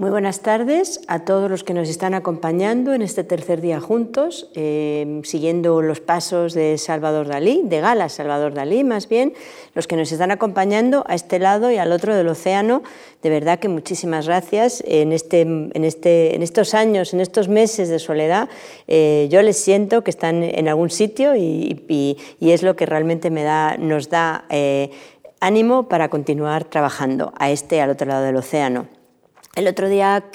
Muy buenas tardes a todos los que nos están acompañando en este tercer día juntos, eh, siguiendo los pasos de Salvador Dalí, de Gala Salvador Dalí más bien, los que nos están acompañando a este lado y al otro del océano. De verdad que muchísimas gracias. En, este, en, este, en estos años, en estos meses de soledad, eh, yo les siento que están en algún sitio y, es lo que realmente me da, nos da eh, ánimo para continuar trabajando a este al otro lado del océano. El otro día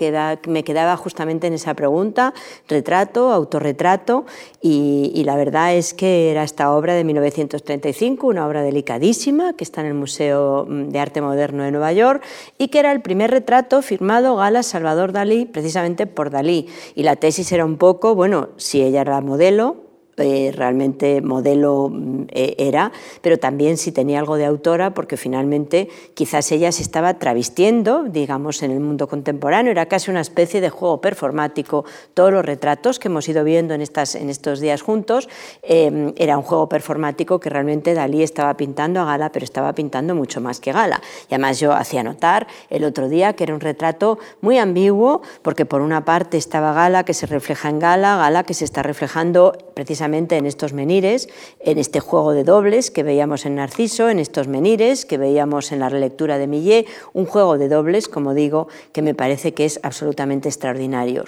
me quedaba justamente en esa pregunta, retrato, autorretrato, y, la verdad es que era esta obra de 1935, una obra delicadísima que está en el Museo de Arte Moderno de Nueva York y que era el primer retrato firmado Gala Salvador Dalí, precisamente por Dalí. Y la tesis era un poco, bueno, si ella era modelo, eh, realmente modelo mm, eh, era, pero también si tenía algo de autora, porque finalmente quizás ella se estaba travestiendo, digamos, en el mundo contemporáneo, era casi una especie de juego performático. Todos los retratos que hemos ido viendo en, estas, en estos días juntos, eh, era un juego performático que realmente Dalí estaba pintando a Gala, pero estaba pintando mucho más que Gala. Y además yo hacía notar el otro día que era un retrato muy ambiguo, porque por una parte estaba Gala que se refleja en Gala, Gala que se está reflejando precisamente en estos menires, en este juego de dobles que veíamos en Narciso, en estos menires que veíamos en la relectura de Millet, un juego de dobles, como digo, que me parece que es absolutamente extraordinario.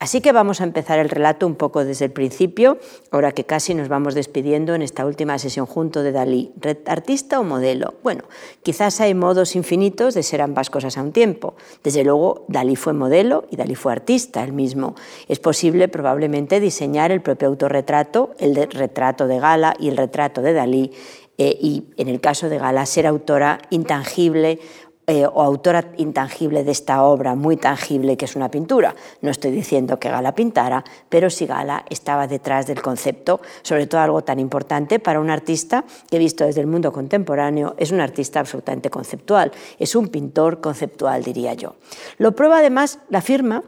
Así que vamos a empezar el relato un poco desde el principio, ahora que casi nos vamos despidiendo en esta última sesión junto de Dalí. ¿Artista o modelo? Bueno, quizás hay modos infinitos de ser ambas cosas a un tiempo. Desde luego, Dalí fue modelo y Dalí fue artista el mismo. Es posible probablemente diseñar el propio autorretrato, el retrato de Gala y el retrato de Dalí, eh, y en el caso de Gala ser autora intangible eh, o autora intangible de esta obra muy tangible que es una pintura. No estoy diciendo que Gala pintara, pero si Gala estaba detrás del concepto, sobre todo algo tan importante para un artista que visto desde el mundo contemporáneo es un artista absolutamente conceptual, es un pintor conceptual, diría yo. Lo prueba además la firma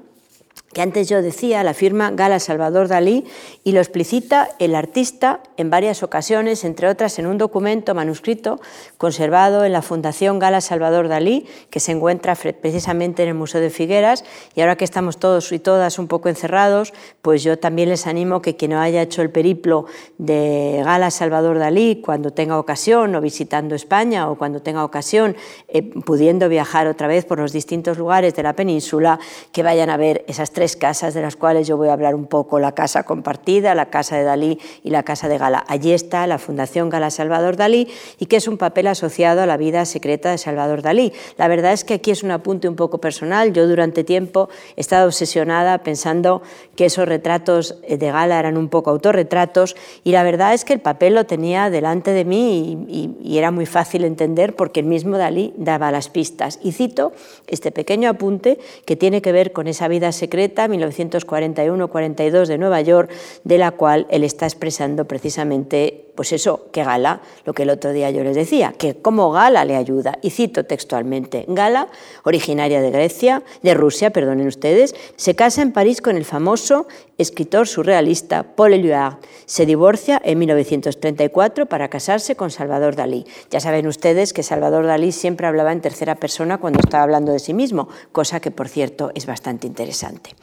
que antes yo decía, la firma Gala Salvador Dalí, y lo explicita el artista en varias ocasiones, entre otras en un documento manuscrito conservado en la Fundación Gala Salvador Dalí, que se encuentra precisamente en el Museo de Figueras, y ahora que estamos todos y todas un poco encerrados, pues yo también les animo que quien no haya hecho el periplo de Gala Salvador Dalí, cuando tenga ocasión, o visitando España, o cuando tenga ocasión, eh, pudiendo viajar otra vez por los distintos lugares de la península, que vayan a ver esas tres tres casas de las cuales yo voy a hablar un poco, la casa compartida, la casa de Dalí y la casa de Gala. Allí está la Fundación Gala Salvador Dalí y que es un papel asociado a la vida secreta de Salvador Dalí. La verdad es que aquí es un apunte un poco personal. Yo durante tiempo he estado obsesionada pensando que esos retratos de Gala eran un poco autorretratos y la verdad es que el papel lo tenía delante de mí y, y era muy fácil entender porque el mismo Dalí daba las pistas. Y cito este pequeño apunte que tiene que ver con esa vida secreta 1941-42 de Nueva York, de la cual él está expresando precisamente pues eso, que Gala, lo que el otro día yo les decía, que cómo Gala le ayuda. Y cito textualmente, Gala, originaria de Grecia, de Rusia, perdonen ustedes, se casa en París con el famoso escritor surrealista Paul Éluard. Se divorcia en 1934 para casarse con Salvador Dalí. Ya saben ustedes que Salvador Dalí siempre hablaba en tercera persona cuando estaba hablando de sí mismo, cosa que por cierto es bastante interesante.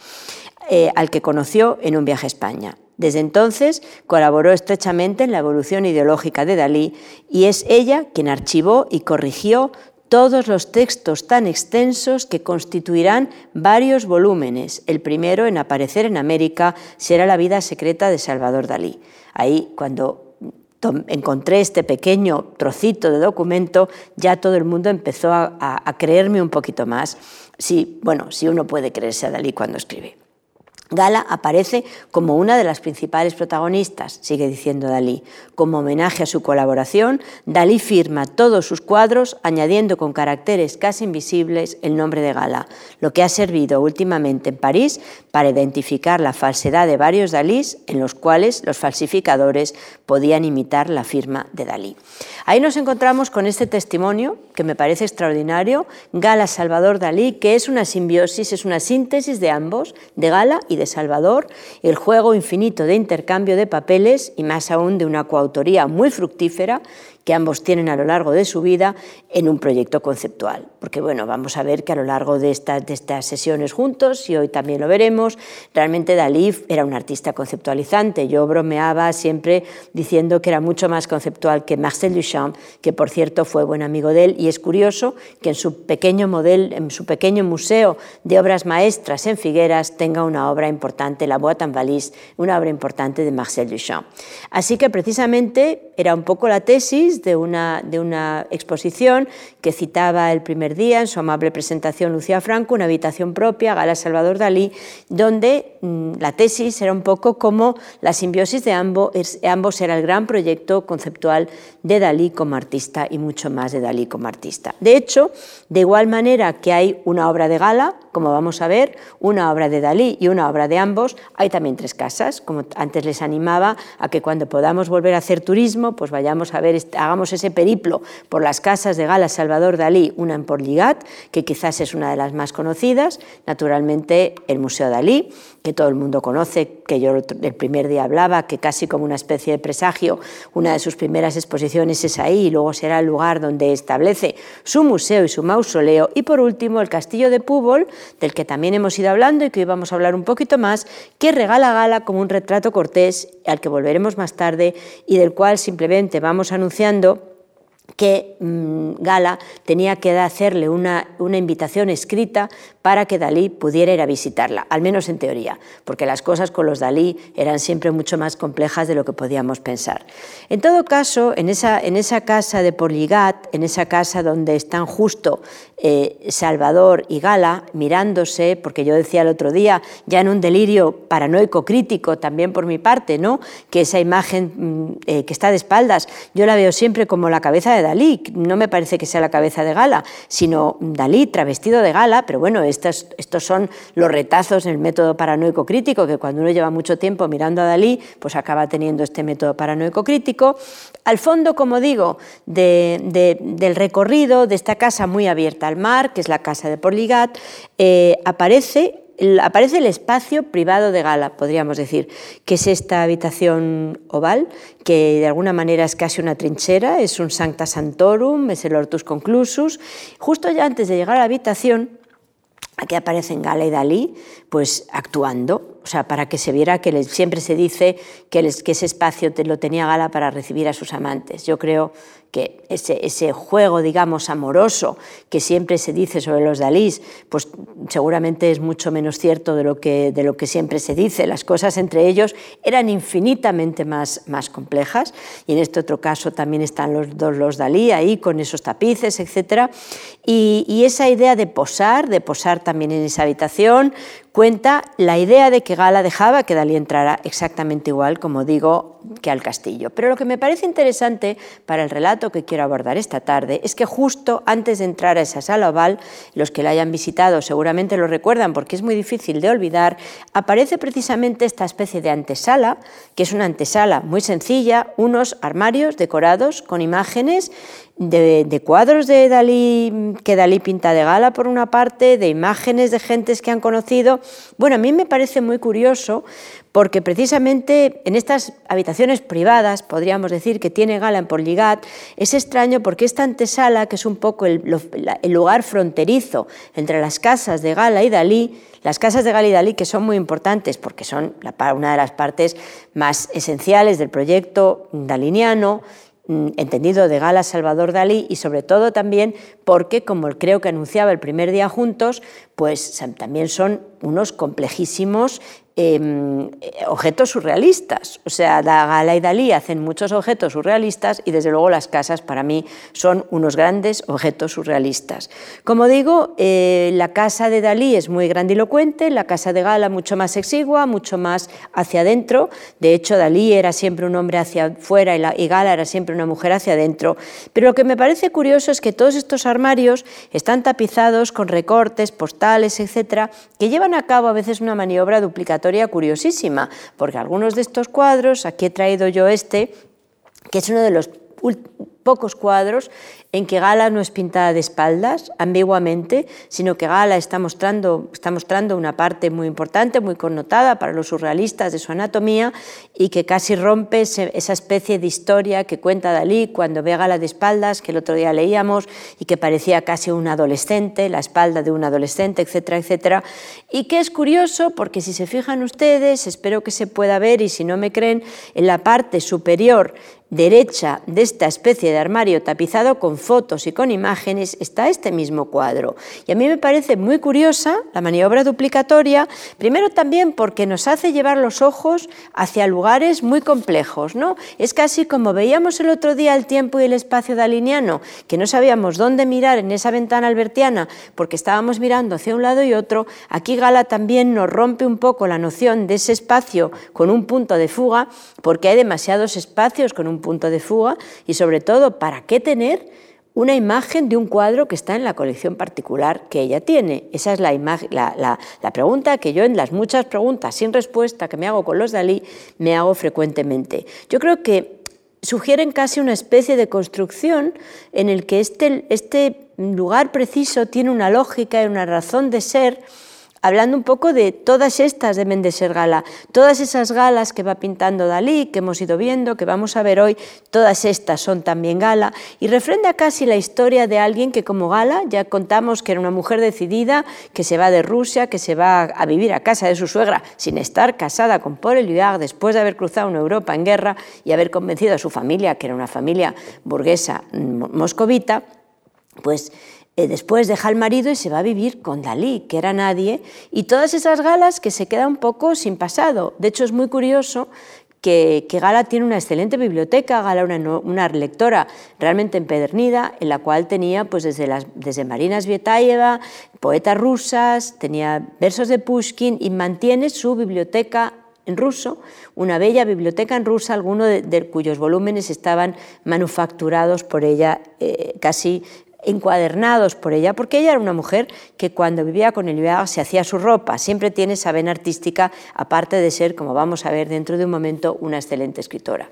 Eh, al que conoció en un viaje a España. Desde entonces colaboró estrechamente en la evolución ideológica de Dalí y es ella quien archivó y corrigió todos los textos tan extensos que constituirán varios volúmenes. El primero en aparecer en América será La vida secreta de Salvador Dalí. Ahí, cuando encontré este pequeño trocito de documento, ya todo el mundo empezó a, creerme un poquito más. Sí, bueno, si uno puede creerse a Dalí cuando escribe. Gala aparece como una de las principales protagonistas, sigue diciendo Dalí. Como homenaje a su colaboración, Dalí firma todos sus cuadros añadiendo con caracteres casi invisibles el nombre de Gala, lo que ha servido últimamente en París para identificar la falsedad de varios Dalís en los cuales los falsificadores podían imitar la firma de Dalí. Ahí nos encontramos con este testimonio que me parece extraordinario, Gala Salvador Dalí, que es una simbiosis, es una síntesis de ambos, de Gala y de Salvador, el juego infinito de intercambio de papeles y más aún de una coautoría muy fructífera que ambos tienen a lo largo de su vida en un proyecto conceptual. Porque bueno, vamos a ver que a lo largo de, de estas sesiones juntos, y hoy también lo veremos, realmente Dalí era un artista conceptualizante. Yo bromeaba siempre diciendo que era mucho más conceptual que Marcel Duchamp, que por cierto fue buen amigo de él, y es curioso que en su pequeño modelo, en su pequeño museo de obras maestras en Figueras tenga una obra importante, la en Valise, una obra importante de Marcel Duchamp. Así que precisamente era un poco la tesis de una, de una exposición que citaba el primer día en su amable presentación Lucía Franco, una habitación propia, Gala Salvador Dalí, donde mm, la tesis era un poco como la simbiosis de ambos, ambos era el gran proyecto conceptual de Dalí como artista y mucho más de Dalí como artista. De hecho, de igual manera que hay una obra de Gala, como vamos a ver, una obra de Dalí y una obra de ambos, hay también tres casas, como antes les animaba a que cuando podamos volver a hacer turismo, pues vayamos a ver, hagamos ese periplo por las casas de Gala Salvador Dalí, una en Porligat, que quizás es una de las más conocidas, naturalmente el Museo Dalí, que todo el mundo conoce, que yo el primer día hablaba, que casi como una especie de presagio, una de sus primeras exposiciones es ahí y luego será el lugar donde establece su museo y su mausoleo. Y por último, el Castillo de Púbol, del que también hemos ido hablando y que hoy vamos a hablar un poquito más, que regala Gala como un retrato cortés al que volveremos más tarde y del cual simplemente vamos anunciando que mm, Gala tenía que hacerle una, una, invitación escrita para que Dalí pudiera ir a visitarla, al menos en teoría, porque las cosas con los Dalí eran siempre mucho más complejas de lo que podíamos pensar. En todo caso, en esa, en esa casa de Porligat, en esa casa donde están justo eh, Salvador y Gala mirándose, porque yo decía el otro día, ya en un delirio paranoico crítico también por mi parte, ¿no? que esa imagen mm, eh, que está de espaldas, yo la veo siempre como la cabeza de Dalí, no me parece que sea la cabeza de Gala, sino Dalí travestido de Gala, pero bueno, estos, son los retazos en el método paranoico crítico, que cuando uno lleva mucho tiempo mirando a Dalí, pues acaba teniendo este método paranoico crítico. Al fondo, como digo, del recorrido de esta casa muy abierta al mar, que es la casa de Porligat, eh, aparece aparece el espacio privado de Gala, podríamos decir, que es esta habitación oval, que de alguna manera es casi una trinchera, es un Sancta Santorum, es el Hortus Conclusus. Justo ya antes de llegar a la habitación, aquí aparecen Gala y Dalí, pues actuando, o sea, para que se viera que siempre se dice que, que ese espacio lo tenía Gala para recibir a sus amantes. Yo creo que ese, ese, juego, digamos, amoroso que siempre se dice sobre los Dalís, pues seguramente es mucho menos cierto de lo que, de lo que siempre se dice. Las cosas entre ellos eran infinitamente más, más complejas y en este otro caso también están los dos los Dalí ahí con esos tapices, etc. Y, y esa idea de posar, de posar también en esa habitación, cuenta la idea de que Gala dejaba que Dalí entrara exactamente igual, como digo, que al castillo. Pero lo que me parece interesante para el relato que quiero abordar esta tarde es que justo antes de entrar a esa sala oval, los que la hayan visitado seguramente lo recuerdan porque es muy difícil de olvidar, aparece precisamente esta especie de antesala, que es una antesala muy sencilla, unos armarios decorados con imágenes de, cuadros de Dalí, que Dalí pinta de gala por una parte, de imágenes de gentes que han conocido. Bueno, a mí me parece muy curioso porque precisamente en estas habitaciones privadas, podríamos decir que tiene Gala en Porligat, es extraño porque esta antesala, que es un poco el, lugar fronterizo entre las casas de Gala y Dalí, las casas de Gala y Dalí que son muy importantes porque son una de las partes más esenciales del proyecto daliniano, entendido de Gala Salvador Dalí y sobre todo también porque, como creo que anunciaba el primer día juntos, pues también son unos complejísimos Em, objetos surrealistas. O sea, Gala y Dalí hacen muchos objetos surrealistas y desde luego las casas para mí son unos grandes objetos surrealistas. Como digo, eh, la casa de Dalí es muy grandilocuente, la casa de Gala mucho más exigua, mucho más hacia adentro. De hecho, Dalí era siempre un hombre hacia afuera y, y Gala era siempre una mujer hacia adentro. Pero lo que me parece curioso es que todos estos armarios están tapizados con recortes, postales, etcétera, que llevan a cabo a veces una maniobra duplicatoria curiosísima, porque algunos de estos cuadros, aquí he traído yo este, que es uno de los pocos cuadros en que Gala no es pintada de espaldas, ambiguamente, sino que Gala está mostrando, está mostrando una parte muy importante, muy connotada para los surrealistas de su anatomía y que casi rompe esa especie de historia que cuenta Dalí cuando ve Gala de espaldas, que el otro día leíamos y que parecía casi un adolescente, la espalda de un adolescente, etcétera, etcétera. Y que es curioso porque si se fijan ustedes, espero que se pueda ver y si no me creen, en la parte superior derecha de esta especie de armario tapizado con fotos y con imágenes está este mismo cuadro. Y a mí me parece muy curiosa la maniobra duplicatoria, primero también porque nos hace llevar los ojos hacia lugares muy complejos. ¿no? Es casi como veíamos el otro día el tiempo y el espacio daliniano, que no sabíamos dónde mirar en esa ventana albertiana porque estábamos mirando hacia un lado y otro. Aquí Gala también nos rompe un poco la noción de ese espacio con un punto de fuga porque hay demasiados espacios con un punto de fuga y sobre todo, ¿para qué tener una imagen de un cuadro que está en la colección particular que ella tiene? Esa es la, la, la, pregunta que yo en las muchas preguntas sin respuesta que me hago con los Dalí me hago frecuentemente. Yo creo que sugieren casi una especie de construcción en el que este, este lugar preciso tiene una lógica y una razón de ser hablando un poco de todas estas deben de ser gala, todas esas galas que va pintando Dalí, que hemos ido viendo, que vamos a ver hoy, todas estas son también gala, y refrenda casi la historia de alguien que como gala, ya contamos que era una mujer decidida, que se va de Rusia, que se va a vivir a casa de su suegra sin estar casada con Paul Éluard después de haber cruzado una Europa en guerra y haber convencido a su familia, que era una familia burguesa moscovita, pues después deja al marido y se va a vivir con Dalí, que era nadie, y todas esas galas que se queda un poco sin pasado. De hecho, es muy curioso que, Gala tiene una excelente biblioteca, Gala una, lectora realmente empedernida, en la cual tenía pues, desde, las, desde Marina Svietayeva, poetas rusas, tenía versos de Pushkin y mantiene su biblioteca en ruso, una bella biblioteca en rusa, algunos de, cuyos volúmenes estaban manufacturados por ella eh, casi encuadernados por ella, porque ella era una mujer que cuando vivía con Eliade se hacía su ropa, siempre tiene esa vena artística, aparte de ser, como vamos a ver dentro de un momento, una excelente escritora.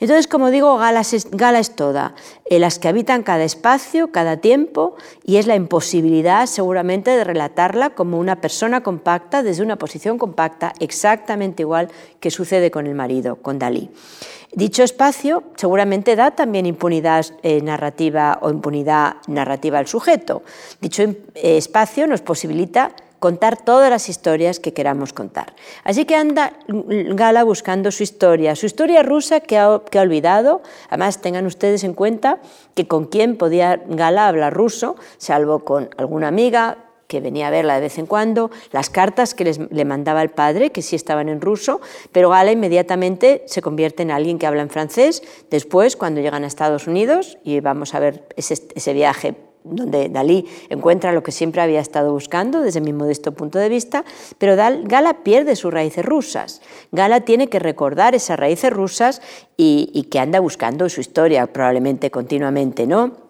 Entonces, como digo, Gala es, Gala es toda, eh, las que habitan cada espacio, cada tiempo, y es la imposibilidad seguramente de relatarla como una persona compacta desde una posición compacta, exactamente igual que sucede con el marido, con Dalí. Dicho espacio seguramente da también impunidad eh, narrativa o impunidad narrativa al sujeto. Dicho eh, espacio nos posibilita contar todas las historias que queramos contar. Así que anda Gala buscando su historia, su historia rusa que ha, que ha, olvidado. Además, tengan ustedes en cuenta que con quién podía Gala hablar ruso, salvo con alguna amiga, que venía a verla de vez en cuando, las cartas que les, le mandaba el padre, que sí estaban en ruso, pero Gala inmediatamente se convierte en alguien que habla en francés. Después, cuando llegan a Estados Unidos, y vamos a ver ese, viaje donde Dalí encuentra lo que siempre había estado buscando desde mi modesto punto de vista, pero Gala pierde sus raíces rusas. Gala tiene que recordar esas raíces rusas y, y que anda buscando su historia probablemente continuamente, ¿no?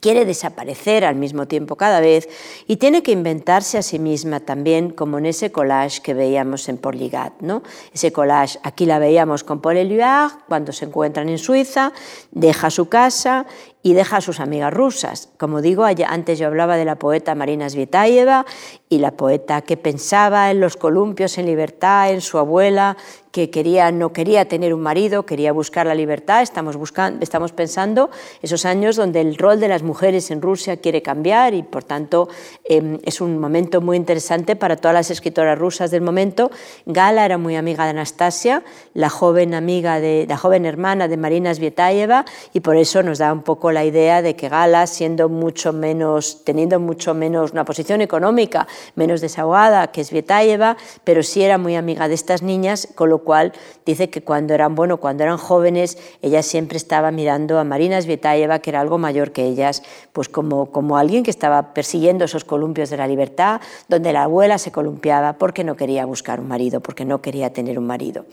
Quiere desaparecer al mismo tiempo cada vez y tiene que inventarse a sí misma también, como en ese collage que veíamos en Porligat. ¿no? Ese collage, aquí la veíamos con Paul Éluard, cuando se encuentran en Suiza, deja su casa y deja a sus amigas rusas. Como digo, antes yo hablaba de la poeta Marina Svietayeva y la poeta que pensaba en los columpios en libertad, en su abuela, que quería, no quería tener un marido, quería buscar la libertad. Estamos, buscando, estamos pensando esos años donde el rol de las mujeres en Rusia quiere cambiar y, por tanto, em, es un momento muy interesante para todas las escritoras rusas del momento. Gala era muy amiga de Anastasia, la joven amiga de la joven hermana de Marina Svietayeva, y por eso nos da un poco la idea de que Gala, siendo mucho menos, teniendo mucho menos una posición económica menos desahogada que Svietayeva, pero sí era muy amiga de estas niñas, con lo cual dice que cuando eran, bueno, cuando eran jóvenes, ella siempre estaba mirando a Marina Svietayeva, que era algo mayor que ellas, pues como, como alguien que estaba persiguiendo esos columpios de la libertad, donde la abuela se columpiaba porque no quería buscar un marido, porque no quería tener un marido.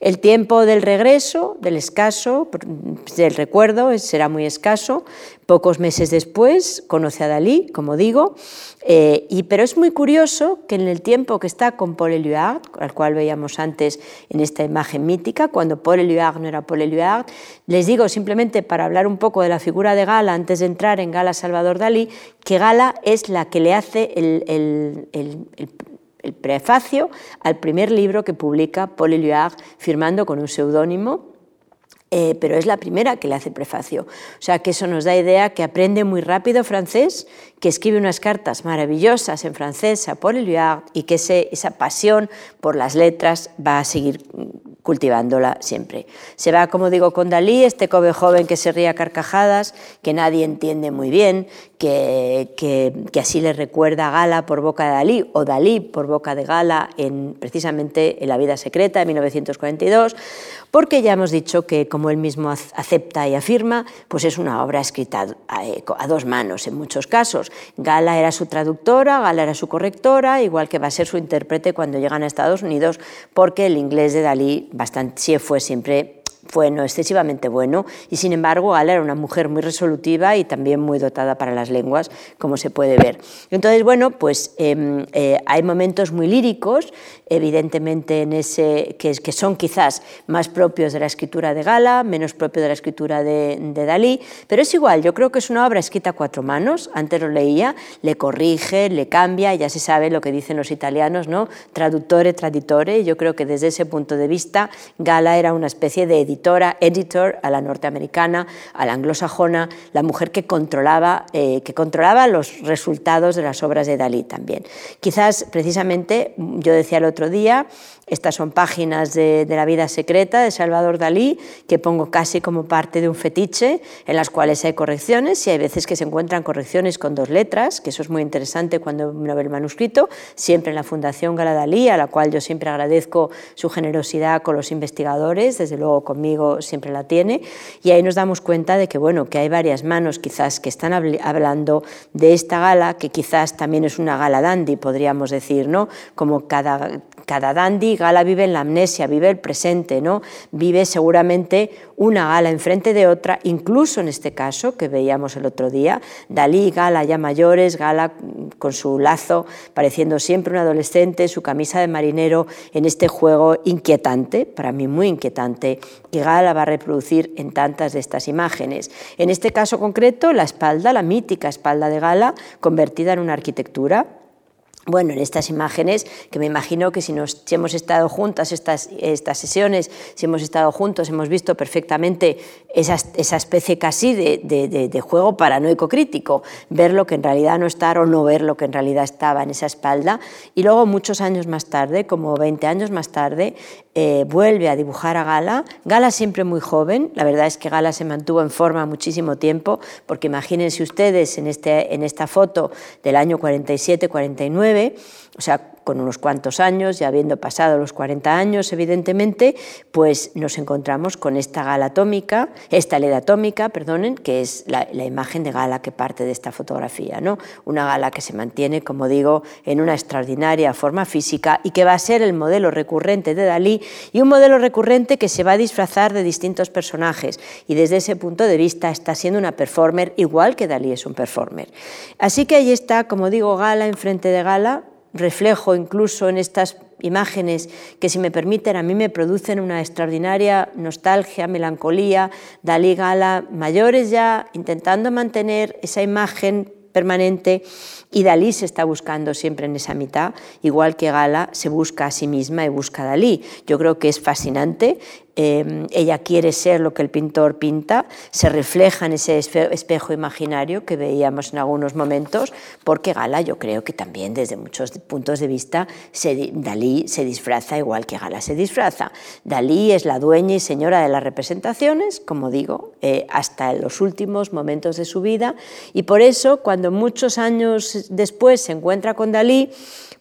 El tiempo del regreso, del escaso, del recuerdo, será muy escaso, caso. Pocos meses después conoce a Dalí, como digo, eh, y, pero es muy curioso que en el tiempo que está con Paul Éluard, al cual veíamos antes en esta imagen mítica, cuando Paul Éluard no era Paul Éluard, les digo simplemente para hablar un poco de la figura de Gala antes de entrar en Gala Salvador Dalí, que Gala es la que le hace el, el prefacio al primer libro que publica Paul Éluard firmando con un seudónimo eh, pero es la primera que le hace prefacio. O sea que eso nos da idea que aprende muy rápido francés, que escribe unas cartas maravillosas en francés a Paul Éluard y que esa pasión por las letras va a seguir cultivándola siempre. Se va, como digo, con Dalí, este joven joven que se ríe a carcajadas, que nadie entiende muy bien, que, que, así le recuerda a Gala por boca de Dalí o Dalí por boca de Gala en, precisamente en La vida secreta de 1942, porque ya hemos dicho que, como él mismo acepta y afirma, pues es una obra escrita a, a dos manos en muchos casos. Gala era su traductora, Gala era su correctora, igual que va a ser su intérprete cuando llegan a Estados Unidos, porque el inglés de Dalí bastante, fue siempre fue no excesivamente bueno y sin embargo Gala era una mujer muy resolutiva y también muy dotada para las lenguas, como se puede ver. Entonces, bueno, pues em, eh, hay momentos muy líricos, evidentemente en ese, que, que, son quizás más propios de la escritura de Gala, menos propios de la escritura de, Dalí, pero es igual, yo creo que es una obra escrita a cuatro manos, antes lo leía, le corrige, le cambia, ya se sabe lo que dicen los italianos, ¿no? Traductore, traditore, yo creo que desde ese punto de vista Gala era una especie de editora, editor a la norteamericana, a la anglosajona, la mujer que controlaba, eh, que controlaba los resultados de las obras de Dalí también. Quizás precisamente, yo decía el otro día, estas son páginas de, la vida secreta de Salvador Dalí, que pongo casi como parte de un fetiche, en las cuales hay correcciones y hay veces que se encuentran correcciones con dos letras, que eso es muy interesante cuando uno ve el manuscrito, siempre en la Fundación Gala Dalí, a la cual yo siempre agradezco su generosidad con los investigadores, desde luego conmigo siempre la tiene, y ahí nos damos cuenta de que, bueno, que hay varias manos quizás que están hablando de esta gala, que quizás también es una gala dandy, podríamos decir, ¿no? Como cada, cada dandy Gala vive en la amnesia, vive el presente, ¿no? vive seguramente una Gala enfrente de otra, incluso en este caso que veíamos el otro día, Dalí Gala ya mayores, Gala con su lazo pareciendo siempre un adolescente, su camisa de marinero en este juego inquietante, para mí muy inquietante, que Gala va a reproducir en tantas de estas imágenes. En este caso concreto, la espalda, la mítica espalda de Gala, convertida en una arquitectura, bueno, en estas imágenes, que me imagino que si, nos, hemos estado juntas estas, estas sesiones, si hemos estado juntos, hemos visto perfectamente esa, esa especie casi de, de, de, juego paranoico crítico, ver lo que en realidad no está o no ver lo que en realidad estaba en esa espalda. Y luego, muchos años más tarde, como 20 años más tarde, eh, vuelve a dibujar a Gala. Gala siempre muy joven, la verdad es que Gala se mantuvo en forma muchísimo tiempo, porque imagínense ustedes en, este, en esta foto del año 47-49, o sea, con unos cuantos años, ya habiendo pasado los 40 años, evidentemente, pues nos encontramos con esta gala atómica, esta LED atómica, perdonen, que es la, imagen de gala que parte de esta fotografía, ¿no? Una gala que se mantiene, como digo, en una extraordinaria forma física y que va a ser el modelo recurrente de Dalí y un modelo recurrente que se va a disfrazar de distintos personajes y desde ese punto de vista está siendo una performer igual que Dalí es un performer. Así que ahí está, como digo, gala enfrente de gala, reflejo incluso en estas imágenes que, si me permiten, a mí me producen una extraordinaria nostalgia, melancolía, Dalí Gala, mayores ya, intentando mantener esa imagen permanente y Dalí se está buscando siempre en esa mitad, igual que Gala se busca a sí misma y busca a Dalí. Yo creo que es fascinante Em, ella quiere ser lo que el pintor pinta, se refleja en ese espejo imaginario que veíamos en algunos momentos, porque Gala yo creo que también desde muchos puntos de vista Dalí se disfraza igual que Gala se disfraza. Dalí es la dueña y señora de las representaciones, como digo, eh, hasta los últimos momentos de su vida, y por eso cuando muchos años después se encuentra con Dalí,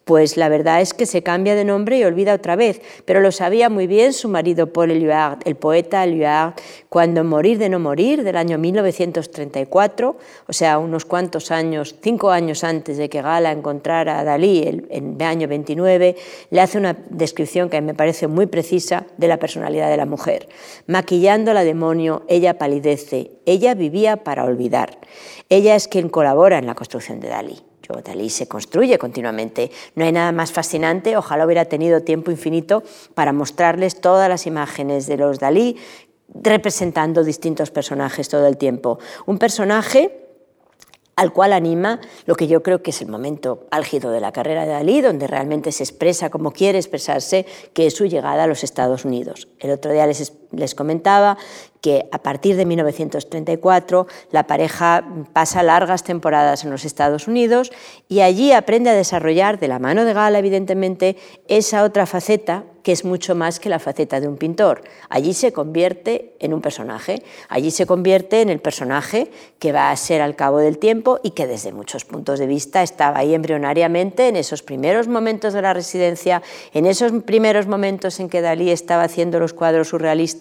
pues la verdad es que se cambia de nombre y olvida otra vez, pero lo sabía muy bien su marido Paul Éluard, el poeta Éluard, cuando Morir de no morir, del año 1934, o sea, unos cuantos años, cinco años antes de que Gala encontrara a Dalí, en el año 29, le hace una descripción que me parece muy precisa de la personalidad de la mujer. Maquillando la demonio, ella palidece, ella vivía para olvidar. Ella es quien colabora en la construcción de Dalí. Dalí se construye continuamente. No hay nada más fascinante, ojalá hubiera tenido tiempo infinito para mostrarles todas las imágenes de los Dalí representando distintos personajes todo el tiempo. Un personaje al cual anima lo que yo creo que es el momento álgido de la carrera de Dalí, donde realmente se expresa como quiere expresarse, que es su llegada a los Estados Unidos. El otro día les, les comentaba que a partir de 1934 la pareja pasa largas temporadas en los Estados Unidos y allí aprende a desarrollar, de la mano de Gala evidentemente, esa otra faceta que es mucho más que la faceta de un pintor. Allí se convierte en un personaje, allí se convierte en el personaje que va a ser al cabo del tiempo y que desde muchos puntos de vista estaba ahí embrionariamente en esos primeros momentos de la residencia, en esos primeros momentos en que Dalí estaba haciendo los cuadros surrealistas.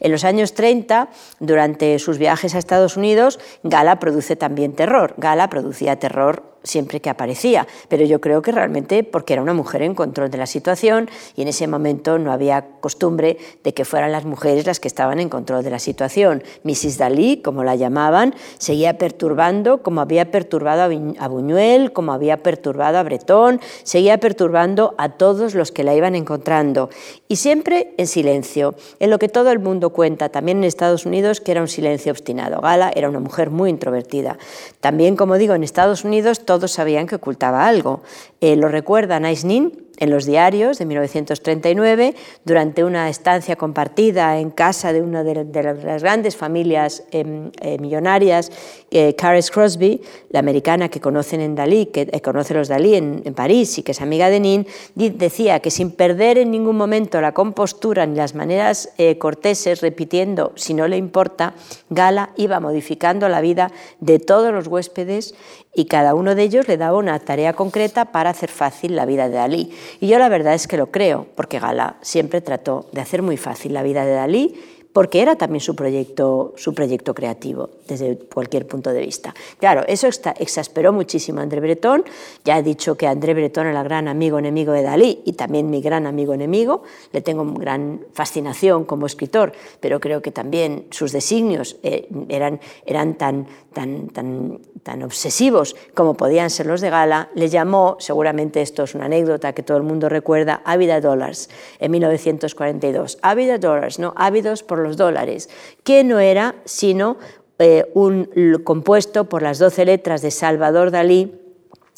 En los años 30, durante sus viajes a Estados Unidos, Gala produce también terror. Gala producía terror siempre que aparecía, pero yo creo que realmente porque era una mujer en control de la situación y en ese momento no había costumbre de que fueran las mujeres las que estaban en control de la situación. Mrs. Dalí, como la llamaban, seguía perturbando como había perturbado a Buñuel, como había perturbado a Bretón, seguía perturbando a todos los que la iban encontrando y siempre en silencio, en lo que todo el mundo cuenta, también en Estados Unidos, que era un silencio obstinado. Gala era una mujer muy introvertida. También, como digo, en Estados Unidos todos sabían que ocultaba algo. Eh, lo recuerda Nin en los diarios de 1939, durante una estancia compartida en casa de una de, las grandes familias em, eh, millonarias, eh, Crosby, la americana que conocen en Dalí, que eh, conoce los Dalí en, París y que es amiga de Nin, decía que sin perder en ningún momento la compostura ni las maneras eh, corteses, repitiendo si no le importa, Gala iba modificando la vida de todos los huéspedes y cada uno de ellos le daba una tarea concreta para hacer fácil la vida de Dalí. Y yo la verdad es que lo creo, porque Gala siempre trató de hacer muy fácil la vida de Dalí porque era también su proyecto, su proyecto creativo desde cualquier punto de vista. Claro, eso exasperó muchísimo a André Breton. Ya he dicho que André Breton era el gran amigo enemigo de Dalí y también mi gran amigo enemigo. Le tengo gran fascinación como escritor, pero creo que también sus designios eh, eran, eran tan, tan, tan, tan obsesivos como podían ser los de Gala. Le llamó, seguramente esto es una anécdota que todo el mundo recuerda, Ávida Dollars en 1942. Ávida Dollars, no ávidos por los dólares, que no era sino eh, un compuesto por las doce letras de Salvador Dalí,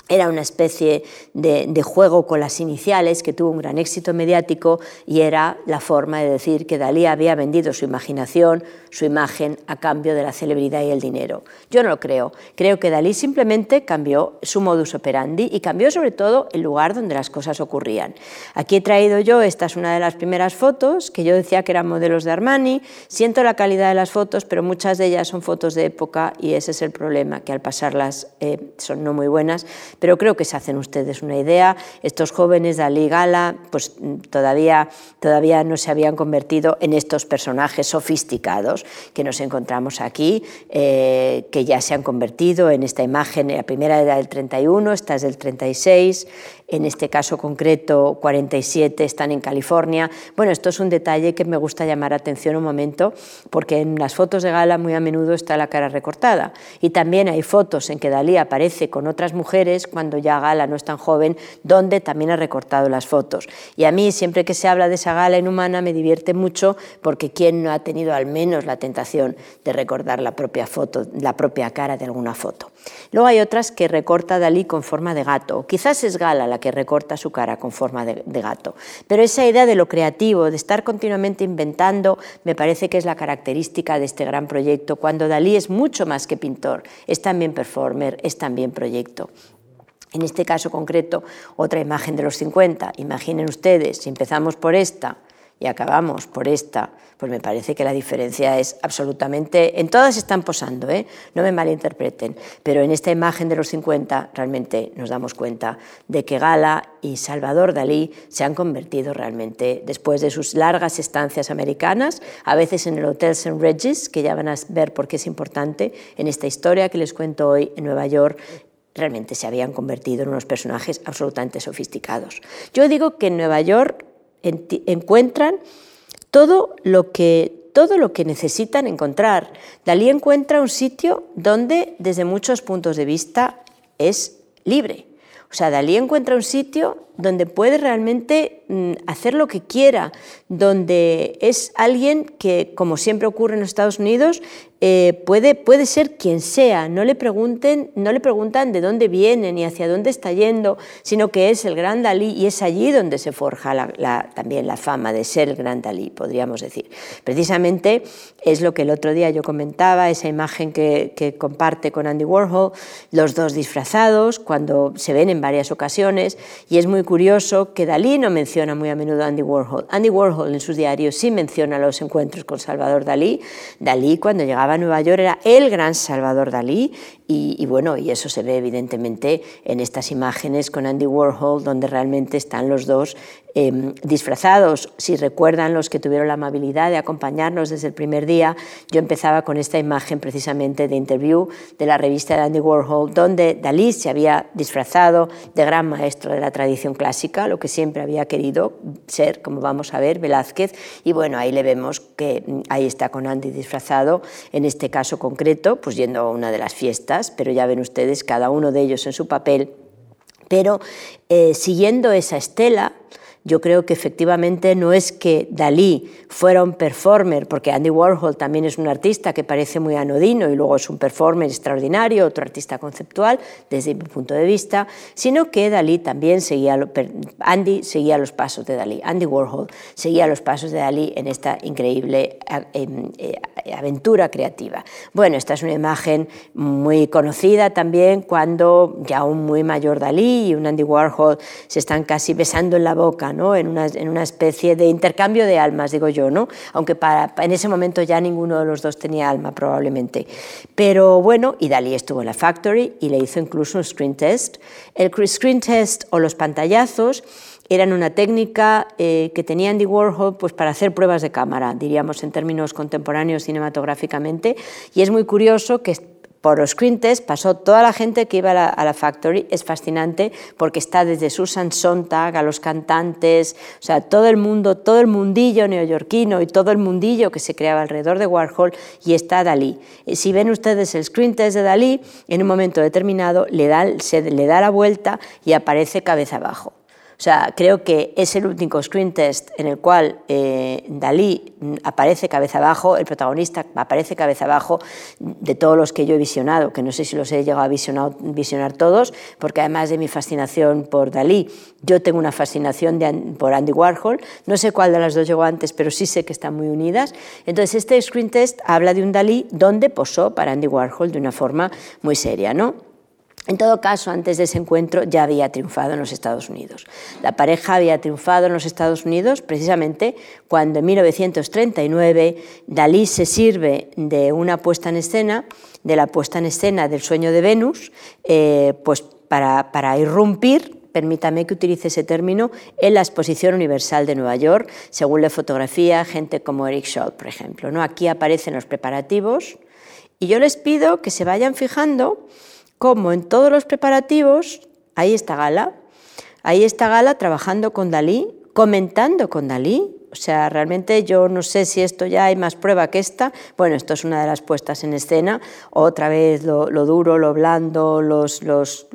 era una especie de, de, juego con las iniciales que tuvo un gran éxito mediático y era la forma de decir que Dalí había vendido su imaginación, su imagen a cambio de la celebridad y el dinero. Yo no lo creo. Creo que Dalí simplemente cambió su modus operandi y cambió sobre todo el lugar donde las cosas ocurrían. Aquí he traído yo, esta es una de las primeras fotos, que yo decía que eran modelos de Armani. Siento la calidad de las fotos, pero muchas de ellas son fotos de época y ese es el problema, que al pasarlas eh, son no muy buenas, pero creo que se hacen ustedes una idea. Estos jóvenes Dalí Gala, pues todavía, todavía no se habían convertido en estos personajes sofisticados que nos encontramos aquí, eh, que ya se han convertido en esta imagen, la primera era del 31, esta es del 36, en este caso concreto 47 están en California. Bueno, esto es un detalle que me gusta llamar atención un momento, porque en las fotos de gala muy a menudo está la cara recortada. Y también hay fotos en que Dalí aparece con otras mujeres cuando ya Gala no es tan joven, donde también ha recortado las fotos. Y a mí, siempre que se habla de esa gala inhumana, me divierte mucho, porque ¿quién no ha tenido al menos la tentación de recordar la propia foto, la propia cara de alguna foto? Luego hay otras que recorta Dalí con forma de gato. Quizás es Gala la que recorta su cara con forma de, gato. Pero esa idea de lo creativo, de estar continuamente inventando, me parece que es la característica de este gran proyecto, cuando Dalí es mucho más que pintor, es también performer, es también proyecto. En este caso concreto, otra imagen de los 50. Imaginen ustedes, si empezamos por esta y acabamos por esta, pues me parece que la diferencia es absolutamente... En todas están posando, ¿eh? no me malinterpreten, pero en esta imagen de los 50 realmente nos damos cuenta de que Gala y Salvador Dalí se han convertido realmente, después de sus largas estancias americanas, a veces en el Hotel St. Regis, que ya van a ver por qué es importante, en esta historia que les cuento hoy en Nueva York, realmente se habían convertido en unos personajes absolutamente sofisticados. Yo digo que en Nueva York encuentran todo lo que todo lo que necesitan encontrar. Dalí encuentra un sitio donde desde muchos puntos de vista es libre. O sea, Dalí encuentra un sitio donde puede realmente hacer lo que quiera, donde es alguien que, como siempre ocurre en los Estados Unidos, eh, puede, puede ser quien sea, no le, pregunten, no le preguntan de dónde viene ni hacia dónde está yendo, sino que es el gran Dalí y es allí donde se forja también la fama de ser el gran Dalí, podríamos decir. Precisamente es lo que el otro día yo comentaba, esa imagen que, que comparte con Andy Warhol, los dos disfrazados, cuando se ven en varias ocasiones, y es muy curioso que Dalí no menciona muy a menudo Andy Warhol. Andy Warhol en sus diarios sí menciona los encuentros con Salvador Dalí. Dalí cuando llegaba a Nueva York era el gran Salvador Dalí y, bueno, y eso se ve evidentemente en estas imágenes con Andy Warhol, donde realmente están los dos em, disfrazados. Si recuerdan los que tuvieron la amabilidad de acompañarnos desde el primer día, yo empezaba con esta imagen precisamente de interview de la revista de Andy Warhol, donde Dalí se había disfrazado de gran maestro de la tradición clásica, lo que siempre había querido ser, como vamos a ver, Velázquez. Y bueno, ahí le vemos que mm, ahí está con Andy disfrazado, en este caso concreto, pues yendo a una de las fiestas pero ya ven ustedes cada uno de ellos en su papel. Pero eh, siguiendo esa estela, yo creo que efectivamente no es que Dalí fuera un performer, porque Andy Warhol también es un artista que parece muy anodino y luego es un performer extraordinario, otro artista conceptual desde mi punto de vista, sino que Dalí también seguía, Andy seguía los pasos de Dalí, Andy Warhol seguía los pasos de Dalí en esta increíble em, eh, aventura creativa. Bueno, esta es una imagen muy conocida también cuando ya un muy mayor Dalí y un Andy Warhol se están casi besando en la boca en, una, especie de intercambio de almas, digo yo, ¿no? aunque para, en ese momento ya ninguno de los dos tenía alma probablemente. Pero bueno, y Dalí estuvo en la Factory y le hizo incluso un screen test. El screen test o los pantallazos eran una técnica eh, que tenía Andy Warhol pues, para hacer pruebas de cámara, diríamos en términos contemporáneos cinematográficamente, y es muy curioso que por los screen test pasó toda la gente que iba a la, Factory. Es fascinante porque está desde Susan Sontag a los cantantes, o sea, todo el mundo, todo el mundillo neoyorquino y todo el mundillo que se creaba alrededor de Warhol y está Dalí. Si ven ustedes el screen test de Dalí, en un momento determinado le da, se le da la vuelta y aparece cabeza abajo. Sea, creo que es el único screen test en el cual eh, Dalí aparece cabeza abajo, el protagonista aparece cabeza abajo de todos los que yo he visionado, que no sé si los he llegado a visionar, visionar todos, porque además de mi fascinación por Dalí, yo tengo una fascinación por Andy Warhol, no sé cuál de las dos llegó antes, pero sí sé que están muy unidas. Entonces, este screen test habla de un Dalí donde posó para Andy Warhol de una forma muy seria, ¿no? En todo caso, antes de ese encuentro ya había triunfado en los Estados Unidos. La pareja había triunfado en los Estados Unidos precisamente cuando en 1939 Dalí se sirve de una puesta en escena, de la puesta en escena del sueño de Venus, eh, pues para, para irrumpir permítame que utilice ese término, en la Exposición Universal de Nueva York, según la fotografía, gente como Eric Scholl, por ejemplo. ¿no? Aquí aparecen los preparativos y yo les pido que se vayan fijando como en todos los preparativos, ahí está Gala, ahí está Gala trabajando con Dalí, comentando con Dalí, o sea, realmente yo no sé si esto ya hay más prueba que esta. Bueno, esto es una de las puestas en escena. Otra vez lo, duro, lo blando, los, los,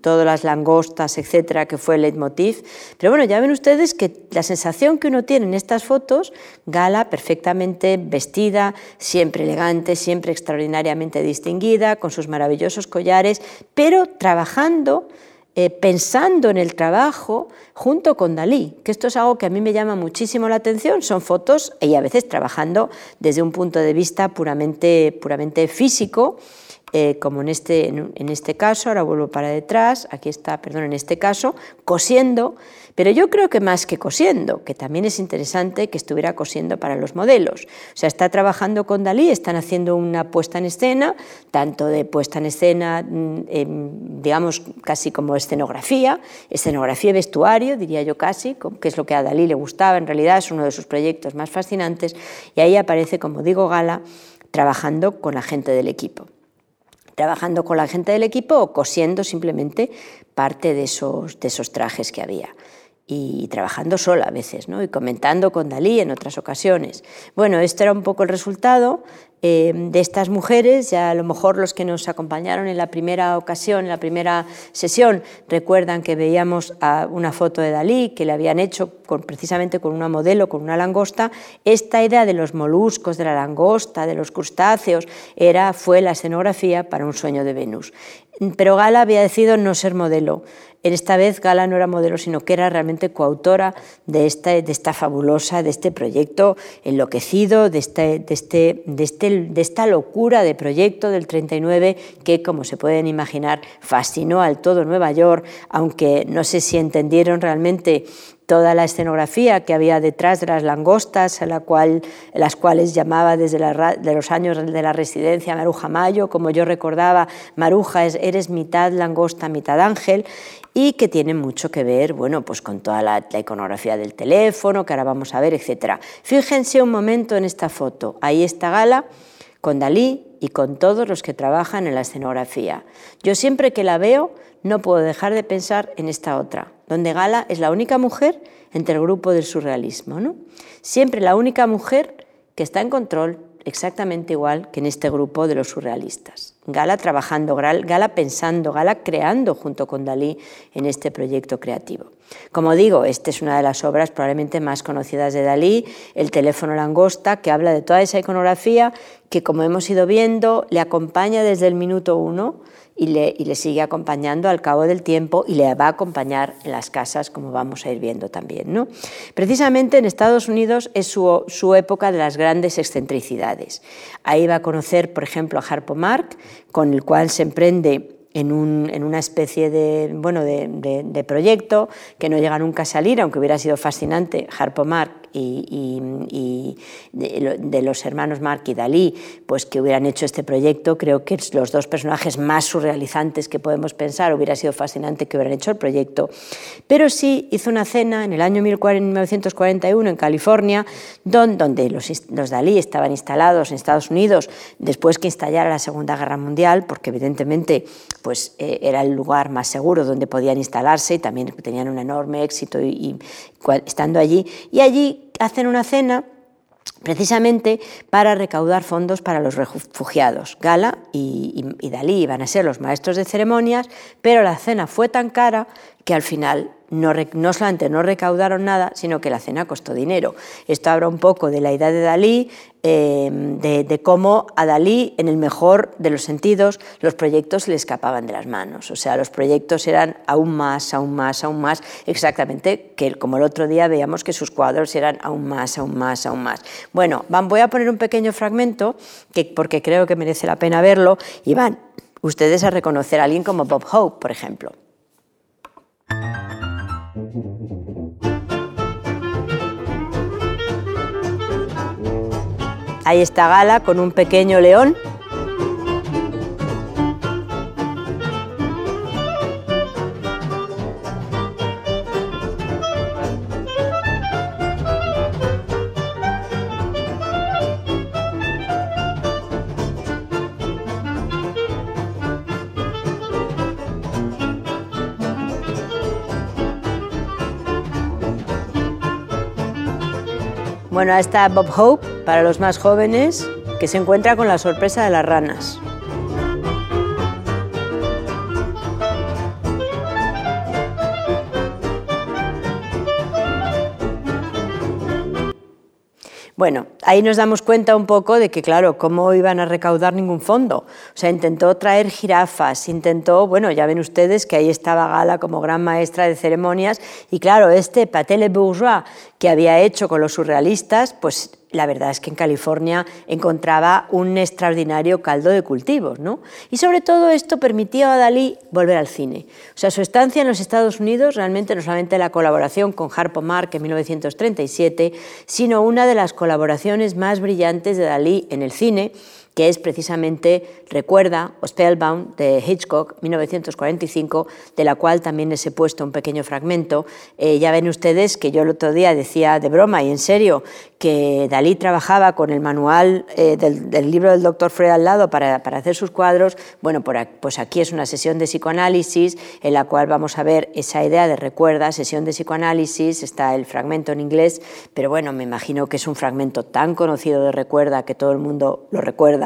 todas las langostas, etcétera, que fue el leitmotiv. Pero bueno, ya ven ustedes que la sensación que uno tiene en estas fotos, Gala perfectamente vestida, siempre elegante, siempre extraordinariamente distinguida, con sus maravillosos collares, pero trabajando eh, pensando en el trabajo junto con Dalí, que esto es algo que a mí me llama muchísimo la atención, son fotos y a veces trabajando desde un punto de vista puramente, puramente físico eh, como en este, en este caso, ahora vuelvo para detrás, aquí está, perdón, en este caso, cosiendo, pero yo creo que más que cosiendo, que también es interesante que estuviera cosiendo para los modelos. O sea, está trabajando con Dalí, están haciendo una puesta en escena, tanto de puesta en escena, mm, digamos, casi como escenografía, escenografía y vestuario, diría yo casi, que es lo que a Dalí le gustaba, en realidad es uno de sus proyectos más fascinantes, y ahí aparece, como digo, Gala, trabajando con la gente del equipo trabajando con la gente del equipo o cosiendo simplemente parte de esos, de esos trajes que había y trabajando sola a veces, ¿no? y comentando con Dalí en otras ocasiones. Bueno, esto era un poco el resultado eh, de estas mujeres, ya a lo mejor los que nos acompañaron en la primera ocasión, en la primera sesión, recuerdan que veíamos una foto de Dalí que le habían hecho precisamente con una modelo, con una langosta. Esta idea de los moluscos, de la langosta, de los crustáceos, era, fue la escenografía para un sueño de Venus. Pero Gala había decidido no ser modelo. En esta vez Gala no era modelo, sino que era realmente coautora de esta, de esta fabulosa, de este proyecto enloquecido, de, este, de, este, de, este, de esta locura de proyecto del 39 que, como se pueden imaginar, fascinó al todo Nueva York, aunque no sé si entendieron realmente toda la escenografía que había detrás de las langostas, a la las cuales llamaba desde de los años de la residencia Maruja Mayo, como yo recordaba, Maruja, eres mitad langosta, mitad ángel, y que tiene mucho que ver bueno, pues con toda la, iconografía del teléfono, que ahora vamos a ver, etc. Fíjense un momento en esta foto, ahí está Gala con Dalí y con todos los que trabajan en la escenografía. Yo siempre que la veo no puedo dejar de pensar en esta otra, donde Gala es la única mujer entre el grupo del surrealismo. ¿no? Siempre la única mujer que está en control exactamente igual que en este grupo de los surrealistas. Gala trabajando, Gala pensando, Gala creando junto con Dalí en este proyecto creativo. Como digo, esta es una de las obras probablemente más conocidas de Dalí, El teléfono langosta, que habla de toda esa iconografía que, como hemos ido viendo, le acompaña desde el minuto uno y le, sigue acompañando al cabo del tiempo y le va a acompañar en las casas, como vamos a ir viendo también. ¿no? Precisamente en Estados Unidos es su, época de las grandes excentricidades. Ahí va a conocer, por ejemplo, a Harpo Mark, con el cual se emprende en, un, en, una especie de, bueno, de, proyecto que no llega nunca a salir, aunque hubiera sido fascinante, Harpo Mark y, de, los hermanos Marc y Dalí, pues que hubieran hecho este proyecto, creo que los dos personajes más surrealizantes que podemos pensar, hubiera sido fascinante que hubieran hecho el proyecto. Pero sí hizo una cena en el año 1941 en California, donde los, los Dalí estaban instalados en Estados Unidos después que estallara la Segunda Guerra Mundial, porque evidentemente pues, eh, era el lugar más seguro donde podían instalarse y también tenían un enorme éxito y, estando allí. Y allí hacen una cena precisamente para recaudar fondos para los refugiados. Gala y, Dalí iban a ser los maestros de ceremonias, pero la cena fue tan cara que al final no, no, solamente no recaudaron nada, sino que la cena costó dinero. Esto habla un poco de la idea de Dalí, em, de, cómo a Dalí, en el mejor de los sentidos, los proyectos le escapaban de las manos. O sea, los proyectos eran aún más, aún más, aún más, exactamente que como el otro día veíamos que sus cuadros eran aún más, aún más, aún más. Bueno, van, voy a poner un pequeño fragmento que, porque creo que merece la pena verlo y van ustedes a reconocer a alguien como Bob Hope, por ejemplo. Ahí está Gala con un pequeño león Bueno, está Bob Hope, para los más jóvenes, que se encuentra con la sorpresa de las ranas. Bueno, ahí nos damos cuenta un poco de que, claro, cómo iban a recaudar ningún fondo. O sea, intentó traer jirafas, intentó, bueno, ya ven ustedes que ahí estaba Gala como gran maestra de ceremonias, y claro, este Patel Bourgeois que había hecho con los surrealistas, pues la verdad es que en California encontraba un extraordinario caldo de cultivos, ¿no? Y sobre todo esto permitía a Dalí volver al cine. O sea, su estancia en los Estados Unidos, realmente no solamente la colaboración con Harpo Mark en 1937, sino una de las colaboraciones más brillantes de Dalí en el cine, que es precisamente Recuerda o Spellbound de Hitchcock, 1945, de la cual también les he puesto un pequeño fragmento. Eh, ya ven ustedes que yo el otro día decía de broma y en serio que Dalí trabajaba con el manual eh, del, libro del doctor Freud al lado para, hacer sus cuadros. Bueno, pues aquí es una sesión de psicoanálisis en la cual vamos a ver esa idea de recuerda, sesión de psicoanálisis, está el fragmento en inglés, pero bueno, me imagino que es un fragmento tan conocido de recuerda que todo el mundo lo recuerda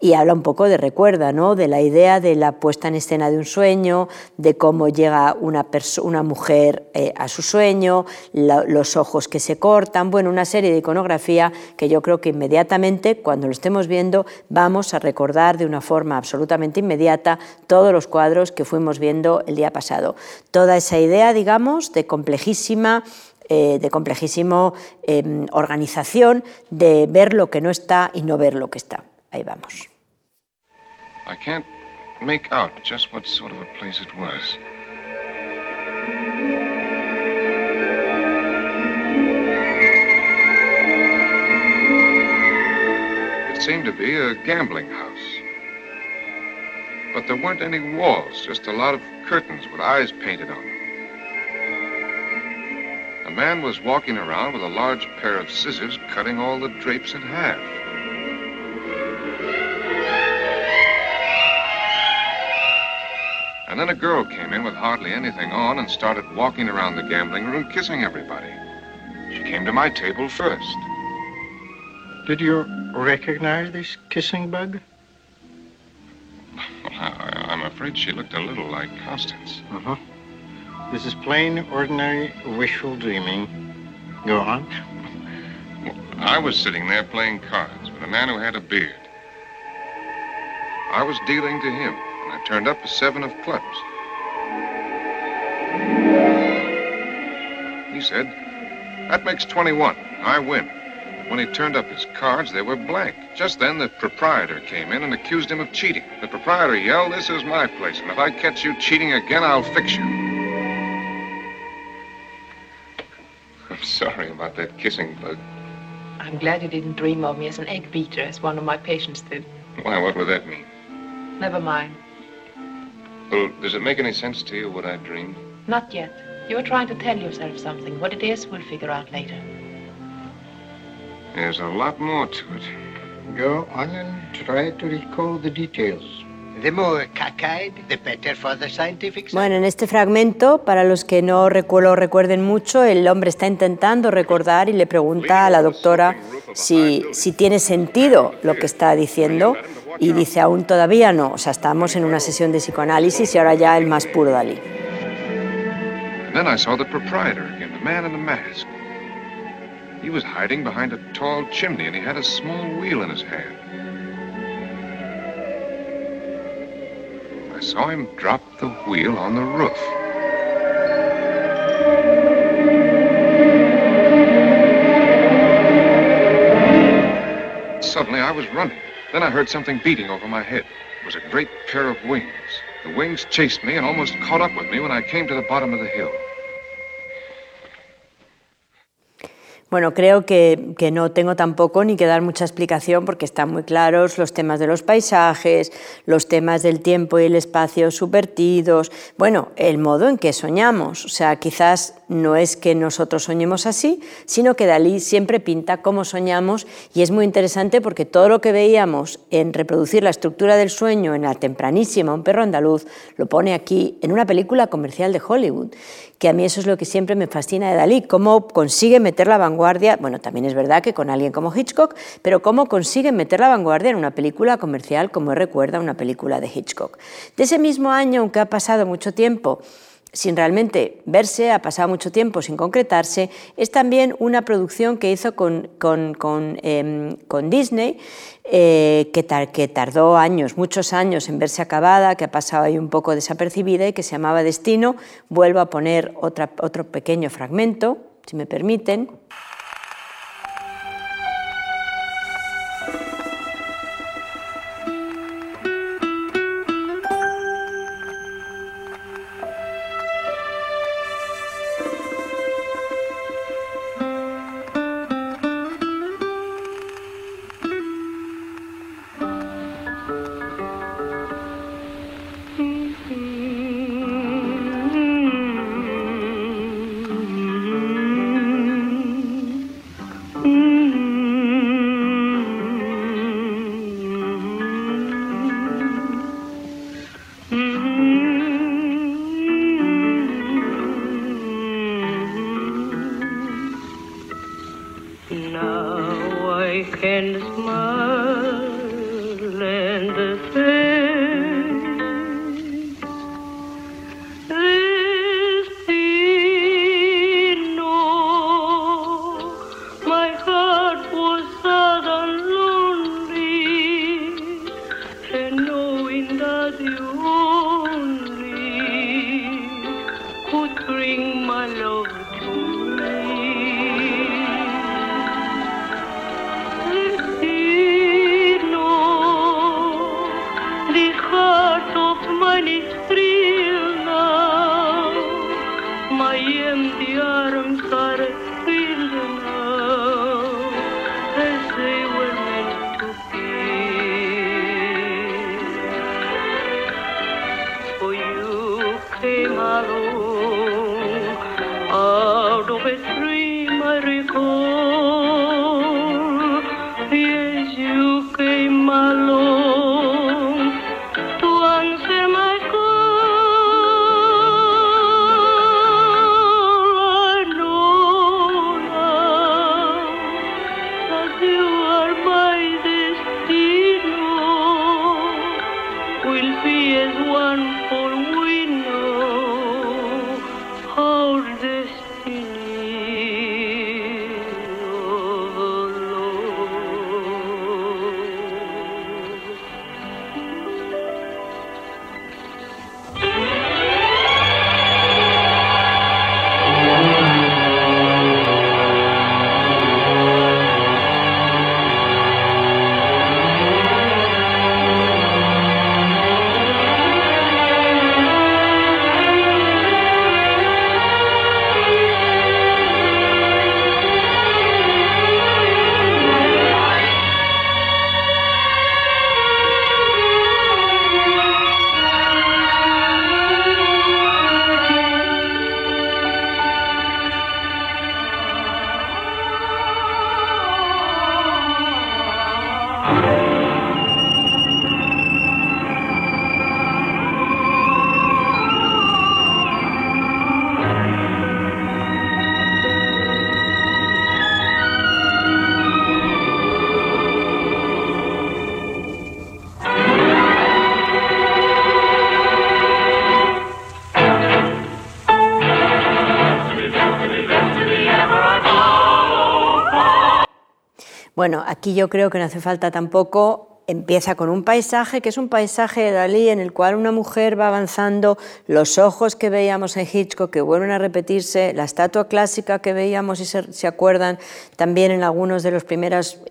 y habla un poco de recuerda, ¿no? de la idea de la puesta en escena de un sueño, de cómo llega una, mujer eh, a su sueño, los ojos que se cortan, bueno, una serie de iconografía que yo creo que inmediatamente cuando lo estemos viendo vamos a recordar de una forma absolutamente inmediata todos los cuadros que fuimos viendo el día pasado. Toda esa idea, digamos, de complejísima eh, de complejísimo em, organización de ver lo que no está y no ver lo que está. Ahí vamos. I can't make out just what sort of a place it was. It seemed to be a gambling house. But there weren't any walls, just a lot of curtains with eyes painted on them. A man was walking around with a large pair of scissors cutting all the drapes in half. And then a girl came in with hardly anything on and started walking around the gambling room kissing everybody. She came to my table first. Did you recognize this kissing bug? Well, I, am afraid she looked a little like Constance. Uh-huh. This is plain, ordinary, wishful dreaming. Go on. Well, I was sitting there playing cards with a man who had a beard. I was dealing to him. I turned up a seven of clubs. He said, that makes 21. I win. When he turned up his cards, they were blank. Just then, the proprietor came in and accused him of cheating. The proprietor yelled, this is my place, and if I catch you cheating again, I'll fix you. I'm sorry about that kissing bug. I'm glad you didn't dream of me as an egg beater, as one of my patients did. Why, what would that mean? Never mind. Well, does it make any sense to you what I dreamed? Not yet. You were trying to tell yourself something. What it is, we'll figure out later. There's a lot more to it. Go on and try to recall the details. The more cockeyed, the better for the scientific Bueno, en este fragmento, para los que no lo recuerden mucho, el hombre está intentando recordar y le pregunta a la doctora si, si tiene sentido lo que está diciendo y dice aún todavía no, o sea, estamos en una sesión de psicoanálisis y ahora ya el más puro Dalí. Then I saw the proprietor again, the man in the mask. He was hiding behind a tall chimney and he had a small wheel in his hand. I saw him drop the wheel on the roof. Suddenly I was running. Then I heard something beating over my head. It was a great pair of wings. The wings chased me and almost caught up with me when I came to the bottom of the hill. Bueno, creo que, que, no tengo tampoco ni que dar mucha explicación porque están muy claros los temas de los paisajes, los temas del tiempo y el espacio subvertidos, bueno, el modo en que soñamos. O sea, quizás no es que nosotros soñemos así, sino que Dalí siempre pinta cómo soñamos y es muy interesante porque todo lo que veíamos en reproducir la estructura del sueño en la tempranísima Un perro andaluz lo pone aquí en una película comercial de Hollywood, que a mí eso es lo que siempre me fascina de Dalí, cómo consigue meter la vanguardia, bueno, también es verdad que con alguien como Hitchcock, pero cómo consigue meter la vanguardia en una película comercial como recuerda una película de Hitchcock. De ese mismo año, aunque ha pasado mucho tiempo, sin realmente verse, ha pasado mucho tiempo sin concretarse, es también una producción que hizo con, em, Disney, eh, que, que, tardó años, muchos años en verse acabada, que ha pasado ahí un poco desapercibida y que se llamaba Destino. Vuelvo a poner otro pequeño fragmento, si me permiten. Bring my love. Bueno, aquí yo creo que no hace falta tampoco. Empieza con un paisaje que es un paisaje de Dalí en el cual una mujer va avanzando, los ojos que veíamos en Hitchcock que vuelven a repetirse, la estatua clásica que veíamos y se, acuerdan también en algunas de las primeras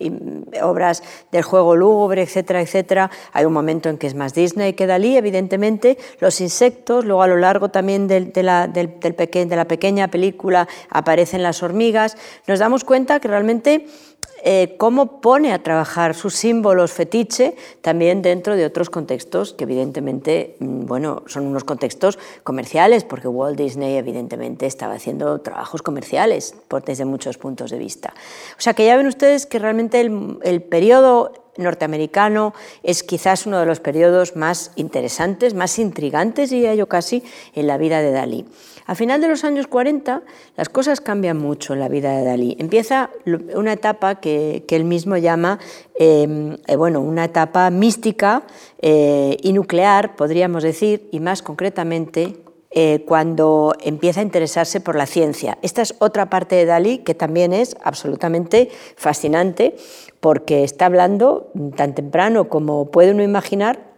obras del juego lúgubre, etcétera, etcétera. Hay un momento en que es más Disney que Dalí, evidentemente. Los insectos, luego a lo largo también de la pequeña película aparecen las hormigas. Nos damos cuenta que realmente eh, cómo pone a trabajar sus símbolos fetiche también dentro de otros contextos que evidentemente, mm, bueno, son unos contextos comerciales, porque Walt Disney evidentemente estaba haciendo trabajos comerciales desde muchos puntos de vista. O sea que ya ven ustedes que realmente el periodo norteamericano es quizás uno de los periodos más interesantes, más intrigantes, diría yo casi, en la vida de Dalí. A final de los años 40 las cosas cambian mucho en la vida de Dalí. Empieza una etapa que, que él mismo llama, eh, eh, bueno, una etapa mística eh, y nuclear, podríamos decir, y más concretamente eh, cuando empieza a interesarse por la ciencia. Esta es otra parte de Dalí que también es absolutamente fascinante porque está hablando tan temprano como puede uno imaginar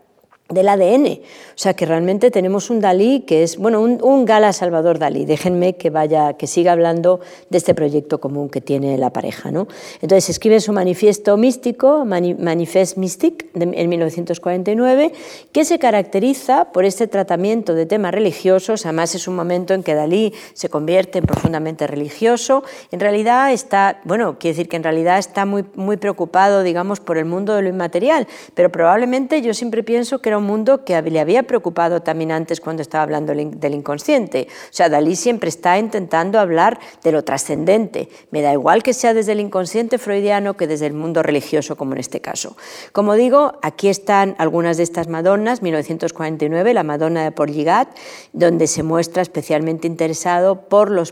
del ADN. O sea que realmente tenemos un Dalí que es, bueno, un, un gala Salvador Dalí. Déjenme que vaya, que siga hablando de este proyecto común que tiene la pareja. ¿no? Entonces escribe su manifiesto místico, Mani- Manifest Mystique, en 1949, que se caracteriza por este tratamiento de temas religiosos. Además es un momento en que Dalí se convierte en profundamente religioso. En realidad está, bueno, quiere decir que en realidad está muy, muy preocupado, digamos, por el mundo de lo inmaterial, pero probablemente yo siempre pienso que era un mundo que le había preocupado también antes cuando estaba hablando del in- del inconsciente. O sea, Dalí siempre está intentando hablar de lo trascendente. Me da igual que sea desde el inconsciente freudiano que desde el mundo religioso, como en este caso. Como digo, aquí están algunas de estas Madonnas, 1949, la Madonna de Porligat, donde se muestra especialmente interesado por los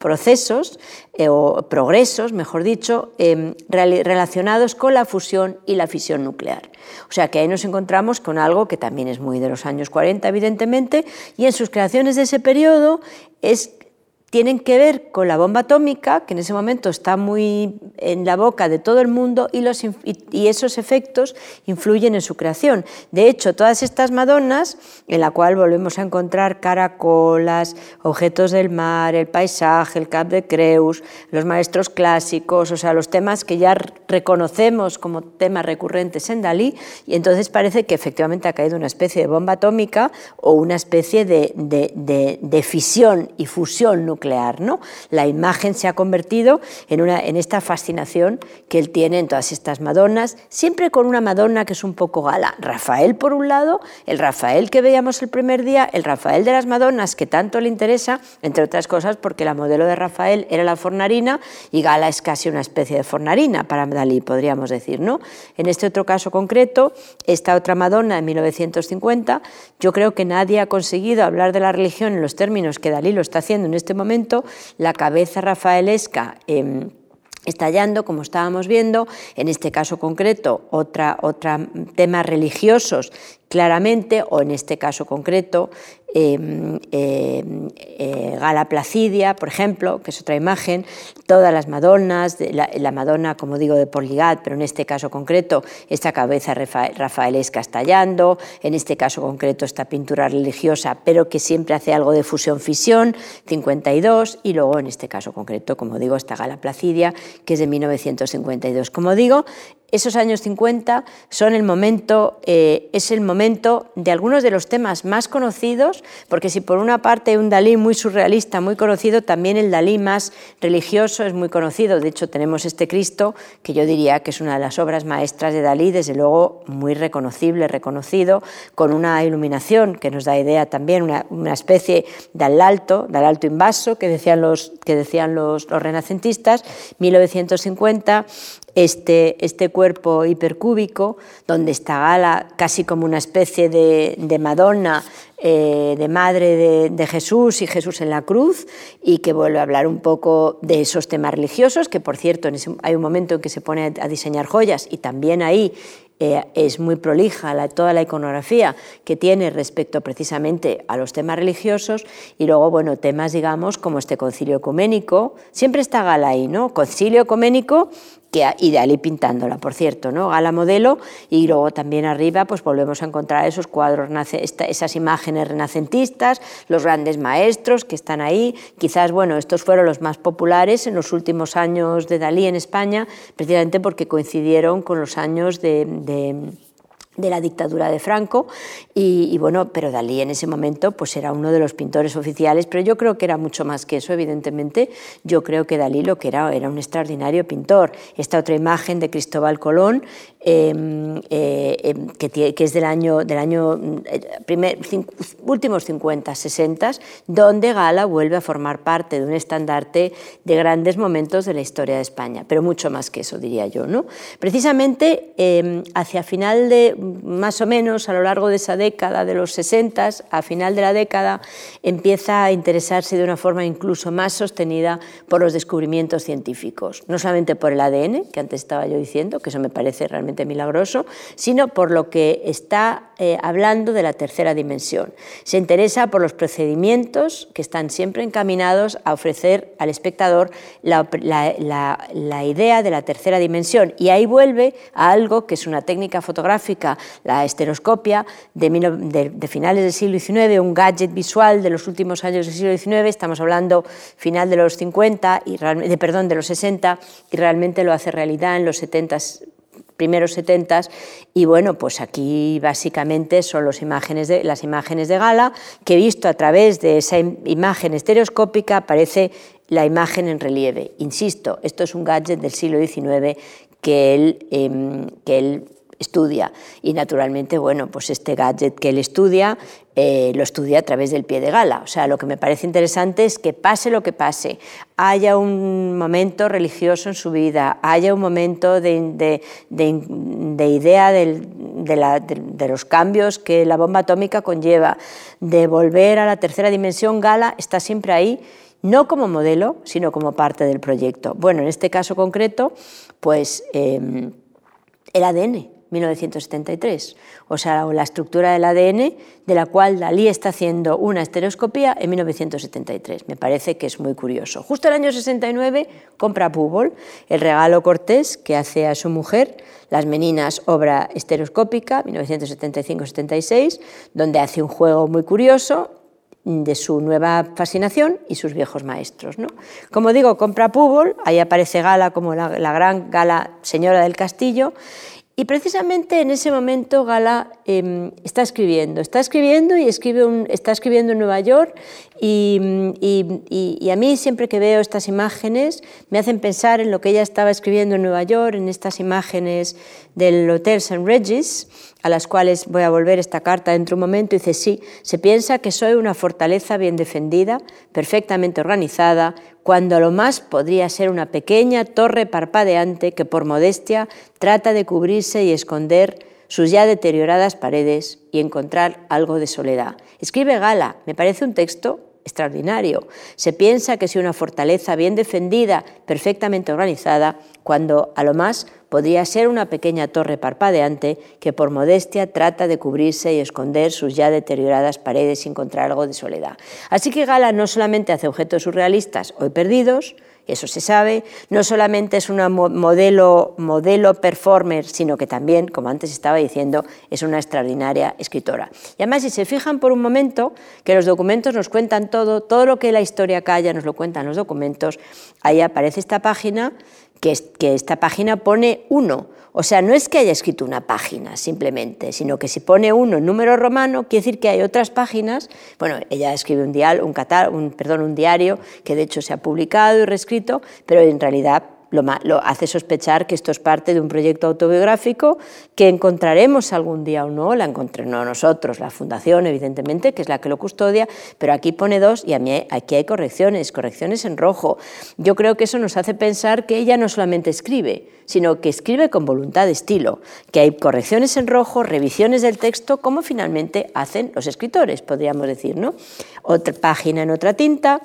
procesos eh, o progresos, mejor dicho, em, relacionados con la fusión y la fisión nuclear. O sea que ahí nos encontramos con algo que también es muy de los años 40, evidentemente, y en sus creaciones de ese periodo es tienen que ver con la bomba atómica, que en ese momento está muy en la boca de todo el mundo y, esos efectos influyen en su creación. De hecho, todas estas Madonas, en la cual volvemos a encontrar caracolas, objetos del mar, el paisaje, el Cap de Creus, los maestros clásicos, o sea, los temas que ya reconocemos como temas recurrentes en Dalí, y entonces parece que efectivamente ha caído una especie de bomba atómica o una especie de, de, de fisión y fusión nuclear ¿no? La imagen se ha convertido en, una, en esta fascinación que él tiene en todas estas Madonas, siempre con una Madonna que es un poco gala. Rafael, por un lado, el Rafael que veíamos el primer día, el Rafael de las Madonas que tanto le interesa, entre otras cosas porque la modelo de Rafael era la fornarina y Gala es casi una especie de fornarina para Dalí, podríamos decir. ¿no? En este otro caso concreto, esta otra Madonna de 1950, yo creo que nadie ha conseguido hablar de la religión en los términos que Dalí lo está haciendo en este momento la cabeza rafaelesca em, estallando, como estábamos viendo, en este caso concreto, otra, otra temas religiosos claramente, o en este caso concreto, em, em, eh, Gala Placidia, por ejemplo, que es otra imagen, todas las Madonas, la, Madonna, como digo, de Porligat, pero en este caso concreto, esta cabeza rafaelesca estallando, en este caso concreto, esta pintura religiosa, pero que siempre hace algo de fusión-fisión, 52, y luego en este caso concreto, como digo, esta Gala Placidia, que es de 1952. Como digo, esos años 50 son el momento, eh, es el momento de algunos de los temas más conocidos, porque si por una parte un Dalí muy surrealista, muy conocido, también el Dalí más religioso es muy conocido. De hecho, tenemos este Cristo, que yo diría que es una de las obras maestras de Dalí, desde luego muy reconocible, reconocido, con una iluminación que nos da idea también, una, especie de alto, del alto invaso que decían los, que decían los, los renacentistas, 1950 este, este cuerpo hipercúbico, donde está Gala casi como una especie de, Madonna, eh, de madre de, Jesús y Jesús en la cruz, y que vuelve a hablar un poco de esos temas religiosos, que por cierto hay un momento en que se pone a diseñar joyas y también ahí eh, es muy prolija toda la iconografía que tiene respecto precisamente a los temas religiosos y luego, bueno, temas, digamos, como este concilio ecuménico, siempre está Gala ahí, ¿no? Concilio ecuménico que, y Dalí pintándola, por cierto, ¿no? Gala modelo, y luego también arriba pues volvemos a encontrar esos cuadros, esas imágenes renacentistas, los grandes maestros que están ahí, quizás, bueno, estos fueron los más populares en los últimos años de Dalí en España, precisamente porque coincidieron con los años de la dictadura de Franco y, bueno, pero Dalí en ese momento pues era uno de los pintores oficiales, pero yo creo que era mucho más que eso, evidentemente, yo creo que Dalí lo que era era un extraordinario pintor. Esta otra imagen de Cristóbal Colón, em, eh, em, que, que, es del año, del año eh, primer, últimos 50, 60, donde Gala vuelve a formar parte de un estandarte de grandes momentos de la historia de España, pero mucho más que eso, diría yo. ¿no? Precisamente em, hacia final de, más o menos a lo largo de esa década, de los 60, a final de la década, empieza a interesarse de una forma incluso más sostenida por los descubrimientos científicos, no solamente por el ADN, que antes estaba yo diciendo, que eso me parece realmente milagroso, sino por lo que está eh, hablando de la tercera dimensión. Se interesa por los procedimientos que están siempre encaminados a ofrecer al espectador la, la idea de la tercera dimensión y ahí vuelve a algo que es una técnica fotográfica la esteroscopia de, finales del siglo XIX, un gadget visual de los últimos años del siglo XIX, estamos hablando final de los 50, y, de, perdón, de los 60, y realmente lo hace realidad en los 70 primeros 70 y bueno, pues aquí básicamente son las imágenes, de, las imágenes de gala que visto a través de esa imagen estereoscópica aparece la imagen en relieve. Insisto, esto es un gadget del siglo XIX que él, em, que él estudia. Y naturalmente, bueno, pues este gadget que él estudia, eh, lo estudia a través del pie de gala. O sea, lo que me parece interesante es que pase lo que pase, haya un momento religioso en su vida, haya un momento de, idea de, los cambios que la bomba atómica conlleva, de volver a la tercera dimensión, Gala está siempre ahí no como modelo, sino como parte del proyecto. Bueno, en este caso concreto, pues em, el ADN, 1973, o sea, la estructura del ADN de la cual Dalí está haciendo una estereoscopía en 1973. Me parece que es muy curioso. Justo el año 69 compra Púbol el regalo cortés que hace a su mujer, Las Meninas, obra estereoscópica, 1975-76, donde hace un juego muy curioso de su nueva fascinación y sus viejos maestros. ¿no? Como digo, compra Púbol, ahí aparece Gala como la, la gran Gala señora del castillo, y precisamente en ese momento Gala em, está escribiendo, está escribiendo y escribe está escribiendo en Nueva York y, a mí siempre que veo estas imágenes me hacen pensar en lo que ella estaba escribiendo en Nueva York, en estas imágenes del Hotel St. Regis, a las cuales voy a volver esta carta dentro de un momento, dice, sí, se piensa que soy una fortaleza bien defendida, perfectamente organizada, cuando a lo más podría ser una pequeña torre parpadeante que por modestia trata de cubrirse y esconder sus ya deterioradas paredes y encontrar algo de soledad. Escribe Gala, me parece un texto extraordinario. Se piensa que soy una fortaleza bien defendida, perfectamente organizada, cuando a lo más podría ser una pequeña torre parpadeante que por modestia trata de cubrirse y esconder sus ya deterioradas paredes sin encontrar algo de soledad. Así que Gala no solamente hace objetos surrealistas hoy perdidos, eso se sabe, no solamente es una modelo, modelo performer, sino que también, como antes estaba diciendo, es una extraordinaria escritora. Y además, si se fijan por un momento, que los documentos nos cuentan todo, todo lo que la historia calla nos lo cuentan los documentos, ahí aparece esta página que, esta página pone uno. O sea, no es que haya escrito una página simplemente, sino que si pone uno en número romano, quiere decir que hay otras páginas. Bueno, ella escribe un, un, un, perdón, un diario que de hecho se ha publicado y reescrito, pero en realidad lo, hace sospechar que esto es parte de un proyecto autobiográfico que encontraremos algún día o no, la encontraremos nosotros, la Fundación, evidentemente, que es la que lo custodia, pero aquí pone dos y a mí aquí hay correcciones, correcciones en rojo. Yo creo que eso nos hace pensar que ella no solamente escribe, sino que escribe con voluntad de estilo, que hay correcciones en rojo, revisiones del texto, como finalmente hacen los escritores, podríamos decir, ¿no? Otra página en otra tinta,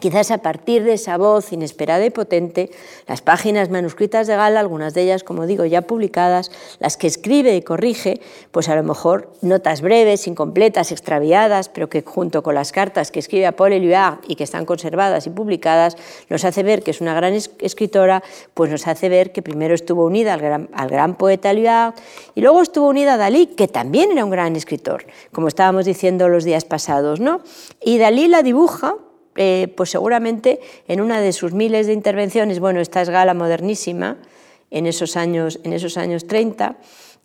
Quizás a partir de esa voz inesperada y potente, las páginas manuscritas de Gala, algunas de ellas, como digo, ya publicadas, las que escribe y corrige, pues a lo mejor notas breves, incompletas, extraviadas, pero que junto con las cartas que escribe a Paul Éluard y que están conservadas y publicadas, nos hace ver que es una gran escritora, pues nos hace ver que primero estuvo unida al gran, poeta Éluard y luego estuvo unida a Dalí, que también era un gran escritor, como estábamos diciendo los días pasados, ¿no? Y Dalí la dibuja eh, pues seguramente en una de sus miles de intervenciones, bueno, esta es Gala modernísima, en esos años, en esos años 30,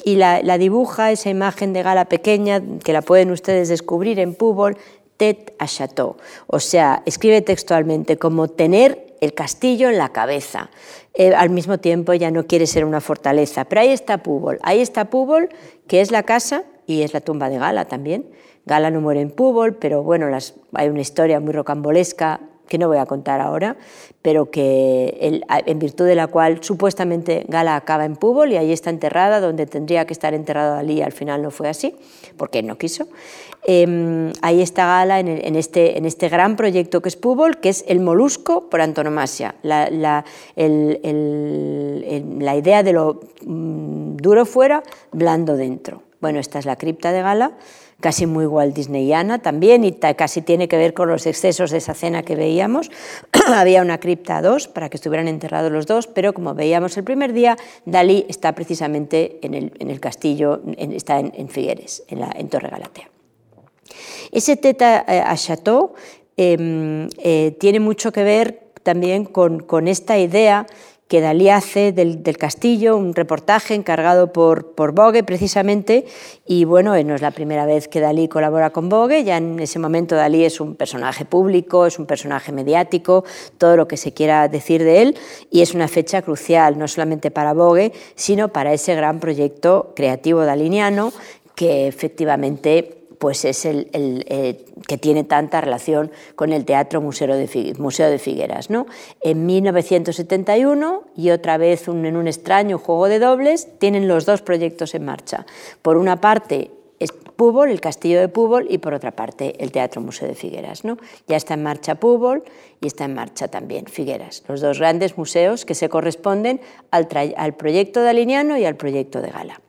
y la, dibuja esa imagen de Gala pequeña, que la pueden ustedes descubrir en Púbol, tête à château. O sea, escribe textualmente como tener el castillo en la cabeza. Eh, al mismo tiempo ya no quiere ser una fortaleza. Pero ahí está Púbol. Ahí está Púbol, que es la casa y es la tumba de Gala también. Gala no muere en Púbol, pero bueno, hay una historia muy rocambolesca que no voy a contar ahora, pero que en virtud de la cual supuestamente Gala acaba en Púbol y ahí está enterrada, donde tendría que estar enterrado Dalí, al final no fue así, porque no quiso. Em, ahí está Gala en, este, en este gran proyecto que es Púbol, que es el molusco por antonomasia, la idea de lo mm, duro fuera, blando dentro. Bueno, esta es la cripta de Gala casi muy igual disneyana también y casi tiene que ver con los excesos de esa cena que veíamos. Había una cripta a dos para que estuvieran enterrados los dos, pero como veíamos el primer día, Dalí está precisamente en el, castillo, está en, Figueres, en, la, en Torre Galatea. Ese teta eh, a chateau em, eh, tiene mucho que ver también con, con esta idea Dalí hace del, castillo, un reportaje encargado por, por Bogue precisamente, y bueno, no es la primera vez que Dalí colabora con Bogue, ya en ese momento Dalí es un personaje público, es un personaje mediático, todo lo que se quiera decir de él, y es una fecha crucial, no solamente para Bogue, sino para ese gran proyecto creativo daliniano que efectivamente pues es el, eh, que tiene tanta relación con el Teatro Museo de, Figueras. ¿no? En 1971, y otra vez en un extraño juego de dobles, tienen los dos proyectos en marcha. Por una parte, Púbol, el castillo de Púbol y por otra parte el Teatro Museo de Figueras. ¿no? Ya está en marcha Púbol y está en marcha también Figueras, los dos grandes museos que se corresponden al, proyecto de Aliniano y al proyecto de Gala.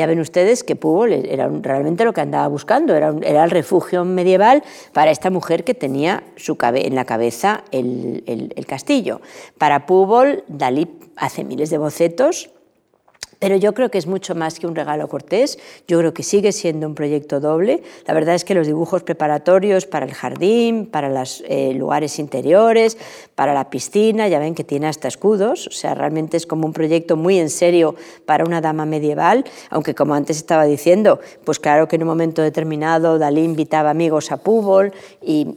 Ya ven ustedes que Púbol era realmente lo que andaba buscando, era, era, el refugio medieval para esta mujer que tenía su en la cabeza el, el castillo. Para Púbol, Dalí hace miles de bocetos pero yo creo que es mucho más que un regalo cortés, yo creo que sigue siendo un proyecto doble. La verdad es que los dibujos preparatorios para el jardín, para los eh, lugares interiores, para la piscina, ya ven que tiene hasta escudos, o sea, realmente es como un proyecto muy en serio para una dama medieval, aunque como antes estaba diciendo, pues claro que en un momento determinado Dalí invitaba amigos a Púbol, y,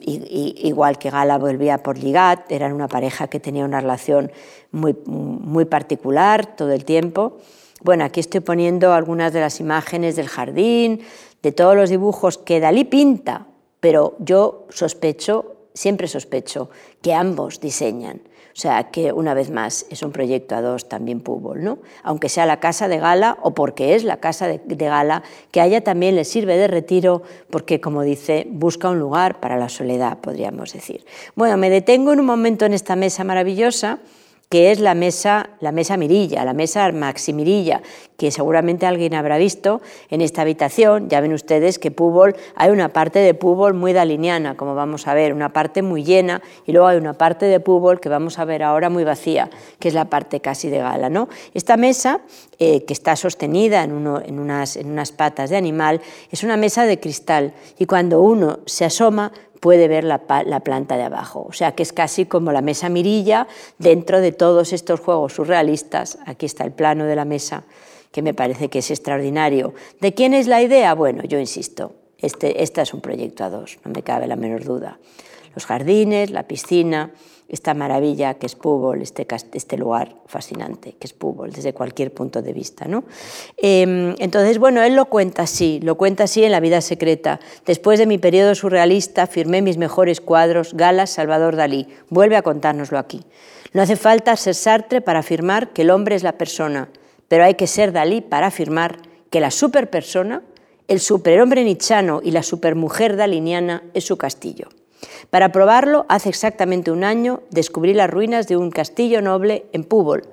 igual que Gala volvía por Ligat, eran una pareja que tenía una relación muy, muy particular todo el tiempo. Bueno, aquí estoy poniendo algunas de las imágenes del jardín, de todos los dibujos que Dalí pinta, pero yo sospecho, siempre sospecho, que ambos diseñan. O sea, que una vez más es un proyecto a dos también Púbol, ¿no? Aunque sea la casa de gala o porque es la casa de, de, gala, que a ella también le sirve de retiro porque, como dice, busca un lugar para la soledad, podríamos decir. Bueno, me detengo en un momento en esta mesa maravillosa que es la mesa, la mesa Mirilla, la mesa Maximirilla, que seguramente alguien habrá visto en esta habitación. Ya ven ustedes que Púbol, hay una parte de Púbol muy daliniana, como vamos a ver, una parte muy llena, y luego hay una parte de Púbol que vamos a ver ahora muy vacía, que es la parte casi de gala. ¿no? Esta mesa, eh, que está sostenida en, en, unas, en unas patas de animal, es una mesa de cristal, y cuando uno se asoma, puede ver la, planta de abajo. O sea que es casi como la mesa mirilla dentro de todos estos juegos surrealistas. Aquí está el plano de la mesa, que me parece que es extraordinario. ¿De quién es la idea? Bueno, yo insisto, este, este es un proyecto a dos, no me cabe la menor duda. Los jardines, la piscina, esta maravilla que es Púbol, este, este lugar fascinante que es Púbol, desde cualquier punto de vista. ¿no? Em, entonces, bueno, él lo cuenta así, lo cuenta así en La vida secreta. Después de mi periodo surrealista, firmé mis mejores cuadros, Galas, Salvador Dalí. Vuelve a contárnoslo aquí. No hace falta ser Sartre para afirmar que el hombre es la persona, pero hay que ser Dalí para afirmar que la superpersona, el superhombre nichano y la supermujer daliniana es su castillo. Para probarlo, hace exactamente un año descubrí las ruinas de un castillo noble en Púbol.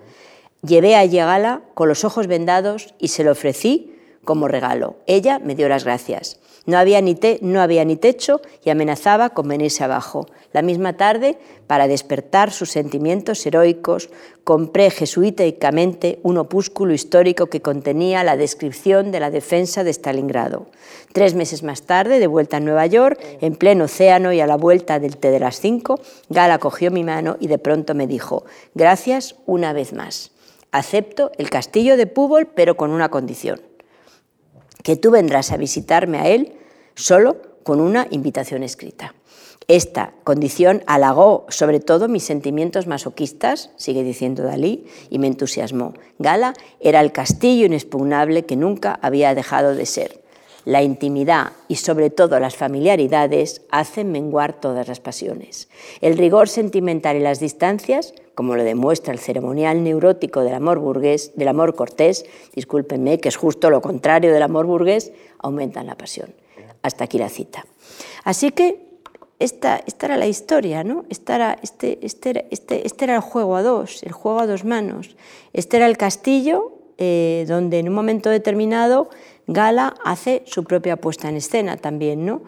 Llevé a Yegala con los ojos vendados y se lo ofrecí como regalo. Ella me dio las gracias. No había, ni no había ni techo y amenazaba con venirse abajo. La misma tarde, para despertar sus sentimientos heroicos, compré jesuíticamente un opúsculo histórico que contenía la descripción de la defensa de Stalingrado. Tres meses más tarde, de vuelta a Nueva York, en pleno océano y a la vuelta del té de las cinco, Gala cogió mi mano y de pronto me dijo, gracias una vez más. Acepto el castillo de Púbol, pero con una condición que tú vendrás a visitarme a él solo con una invitación escrita. Esta condición halagó sobre todo mis sentimientos masoquistas, sigue diciendo Dalí, y me entusiasmó. Gala era el castillo inexpugnable que nunca había dejado de ser. La intimidad y sobre todo las familiaridades hacen menguar todas las pasiones. El rigor sentimental y las distancias, como lo demuestra el ceremonial neurótico del amor burgués, del amor cortés, discúlpenme, que es justo lo contrario del amor burgués, aumentan la pasión. Hasta aquí la cita. Así que esta, esta era la historia, ¿no? Esta este, este, este, este, era el juego a dos, el juego a dos manos. Este era el castillo eh, donde en un momento determinado Gala hace su propia puesta en escena también, ¿no?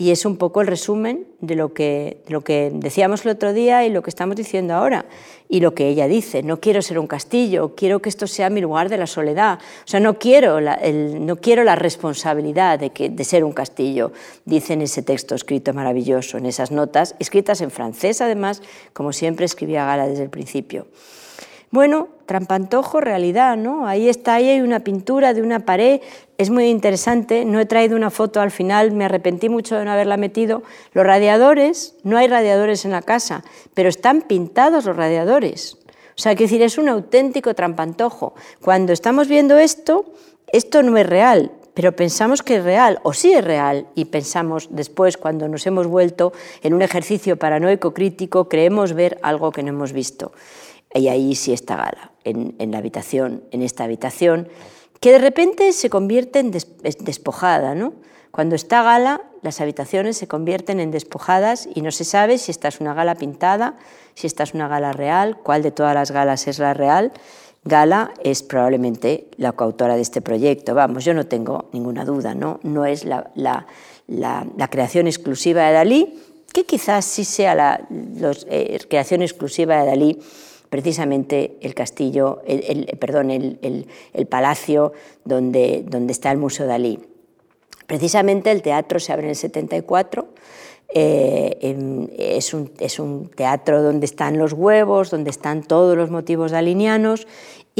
Y es un poco el resumen de lo que, lo que decíamos el otro día y lo que estamos diciendo ahora. Y lo que ella dice, no quiero ser un castillo, quiero que esto sea mi lugar de la soledad. O sea, no quiero la, no quiero la responsabilidad de, que, de ser un castillo, dice en ese texto escrito maravilloso, en esas notas, escritas en francés además, como siempre escribía Gala desde el principio. Bueno, trampantojo, realidad, ¿no? Ahí está, ahí hay una pintura de una pared, es muy interesante, no he traído una foto al final, me arrepentí mucho de no haberla metido. Los radiadores, no hay radiadores en la casa, pero están pintados los radiadores. O sea, que decir, es un auténtico trampantojo. Cuando estamos viendo esto, esto no es real, pero pensamos que es real, o sí es real, y pensamos después, cuando nos hemos vuelto en un ejercicio paranoico crítico, creemos ver algo que no hemos visto. Y ahí sí está Gala, en, la habitación, en esta habitación, que de repente se convierte en despojada. ¿no? Cuando está gala, las habitaciones se convierten en despojadas y no se sabe si esta es una gala pintada, si esta es una gala real, cuál de todas las galas es la real. Gala es probablemente la coautora de este proyecto. Vamos, yo no tengo ninguna duda, no, no es la, creación exclusiva de Dalí, que quizás sí sea la eh, creación exclusiva de Dalí precisamente el castillo, el, perdón, el, palacio donde, donde está el Museo Dalí. Precisamente el teatro se abre en el 74, eh, es, un, es, un, teatro donde están los huevos, donde están todos los motivos dalinianos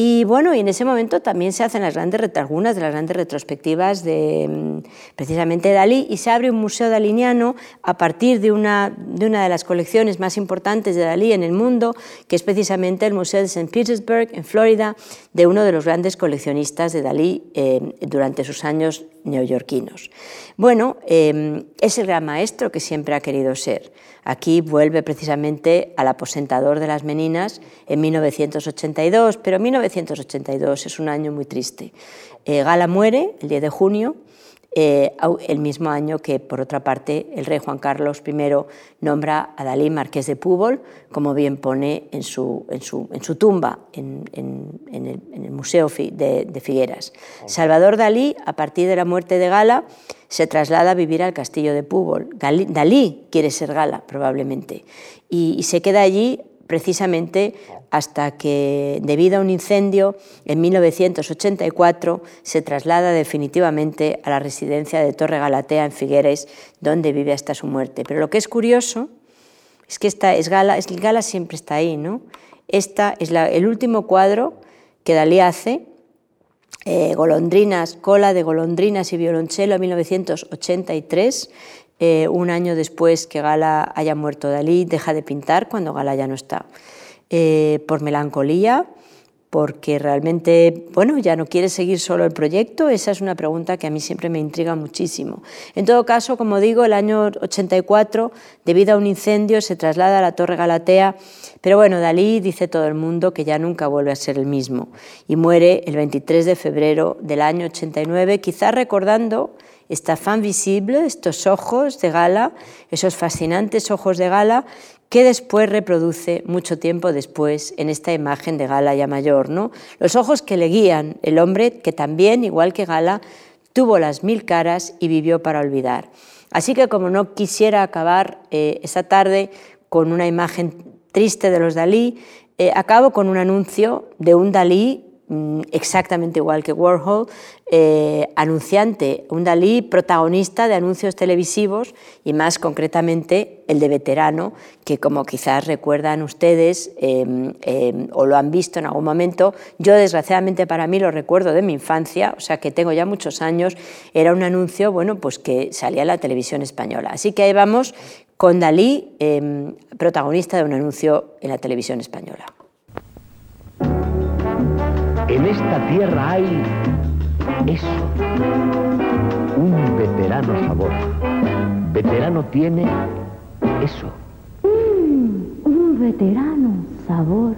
y bueno, y en ese momento también se hacen las grandes, algunas de las grandes retrospectivas de mm, precisamente Dalí y se abre un museo daliniano a partir de una, de una de las colecciones más importantes de Dalí en el mundo, que es precisamente el Museo de St. Petersburg, en Florida, de uno de los grandes coleccionistas de Dalí eh, durante sus años neoyorquinos. Bueno, eh, es el gran maestro que siempre ha querido ser. Aquí vuelve precisamente al aposentador de las Meninas en 1982, pero 1982 es un año muy triste. Eh, Gala muere el 10 de junio, eh, el mismo año que, por otra parte, el rey Juan Carlos I nombra a Dalí marqués de Púbol, como bien pone en su, en su, en su tumba en, el, Museo de, de Figueras. Salvador Dalí, a partir de la muerte de Gala, se traslada a vivir al castillo de Púbol. Dalí quiere ser Gala, probablemente, y, se queda allí precisamente hasta que, debido a un incendio, en 1984 se traslada definitivamente a la residencia de Torre Galatea en Figueres, donde vive hasta su muerte. Pero lo que es curioso es que esta es Gala, es, Gala siempre está ahí, ¿no? Esta es el último cuadro que Dalí hace eh, golondrinas, Cola de golondrinas y violonchelo, 1983. Eh, un año después que Gala haya muerto Dalí, deja de pintar cuando Gala ya no está. Eh, por melancolía, porque realmente, bueno, ya no quiere seguir solo el proyecto, esa es una pregunta que a mí siempre me intriga muchísimo. En todo caso, como digo, el año 84, debido a un incendio, se traslada a la Torre Galatea, pero bueno, Dalí dice todo el mundo que ya nunca vuelve a ser el mismo y muere el 23 de febrero del año 89, quizás recordando esta fan visible, estos ojos de gala, esos fascinantes ojos de gala que después reproduce mucho tiempo después en esta imagen de Gala ya mayor. ¿no? Los ojos que le guían, el hombre que también, igual que Gala, tuvo las mil caras y vivió para olvidar. Así que como no quisiera acabar eh, esa tarde con una imagen triste de los Dalí, eh, acabo con un anuncio de un Dalí exactamente igual que Warhol, eh, anunciante, un Dalí protagonista de anuncios televisivos y más concretamente el de veterano, que como quizás recuerdan ustedes em, em, o lo han visto en algún momento, yo desgraciadamente para mí lo recuerdo de mi infancia, o sea que tengo ya muchos años, era un anuncio bueno, pues que salía en la televisión española. Así que ahí vamos con Dalí, em, protagonista de un anuncio en la televisión española. En esta tierra hay eso, un veterano sabor. Veterano tiene eso. Mm, un veterano sabor.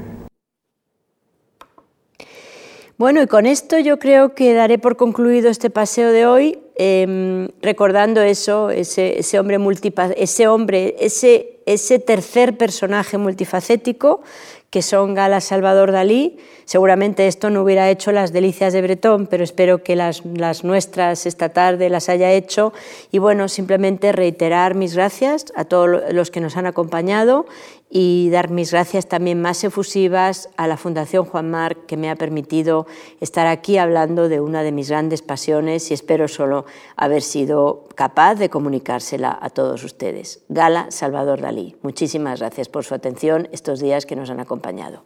Bueno, y con esto yo creo que daré por concluido este paseo de hoy, em, recordando eso, ese, ese hombre ese hombre, ese, ese tercer personaje multifacético que son Gala Salvador Dalí. Seguramente esto no hubiera hecho las delicias de Bretón, pero espero que las, las, nuestras esta tarde las haya hecho. Y bueno, simplemente reiterar mis gracias a todos los que nos han acompañado y dar mis gracias también más efusivas a la Fundación Juan Marc, que me ha permitido estar aquí hablando de una de mis grandes pasiones y espero solo haber sido capaz de comunicársela a todos ustedes. Gala Salvador Dalí. Muchísimas gracias por su atención estos días que nos han acompañado.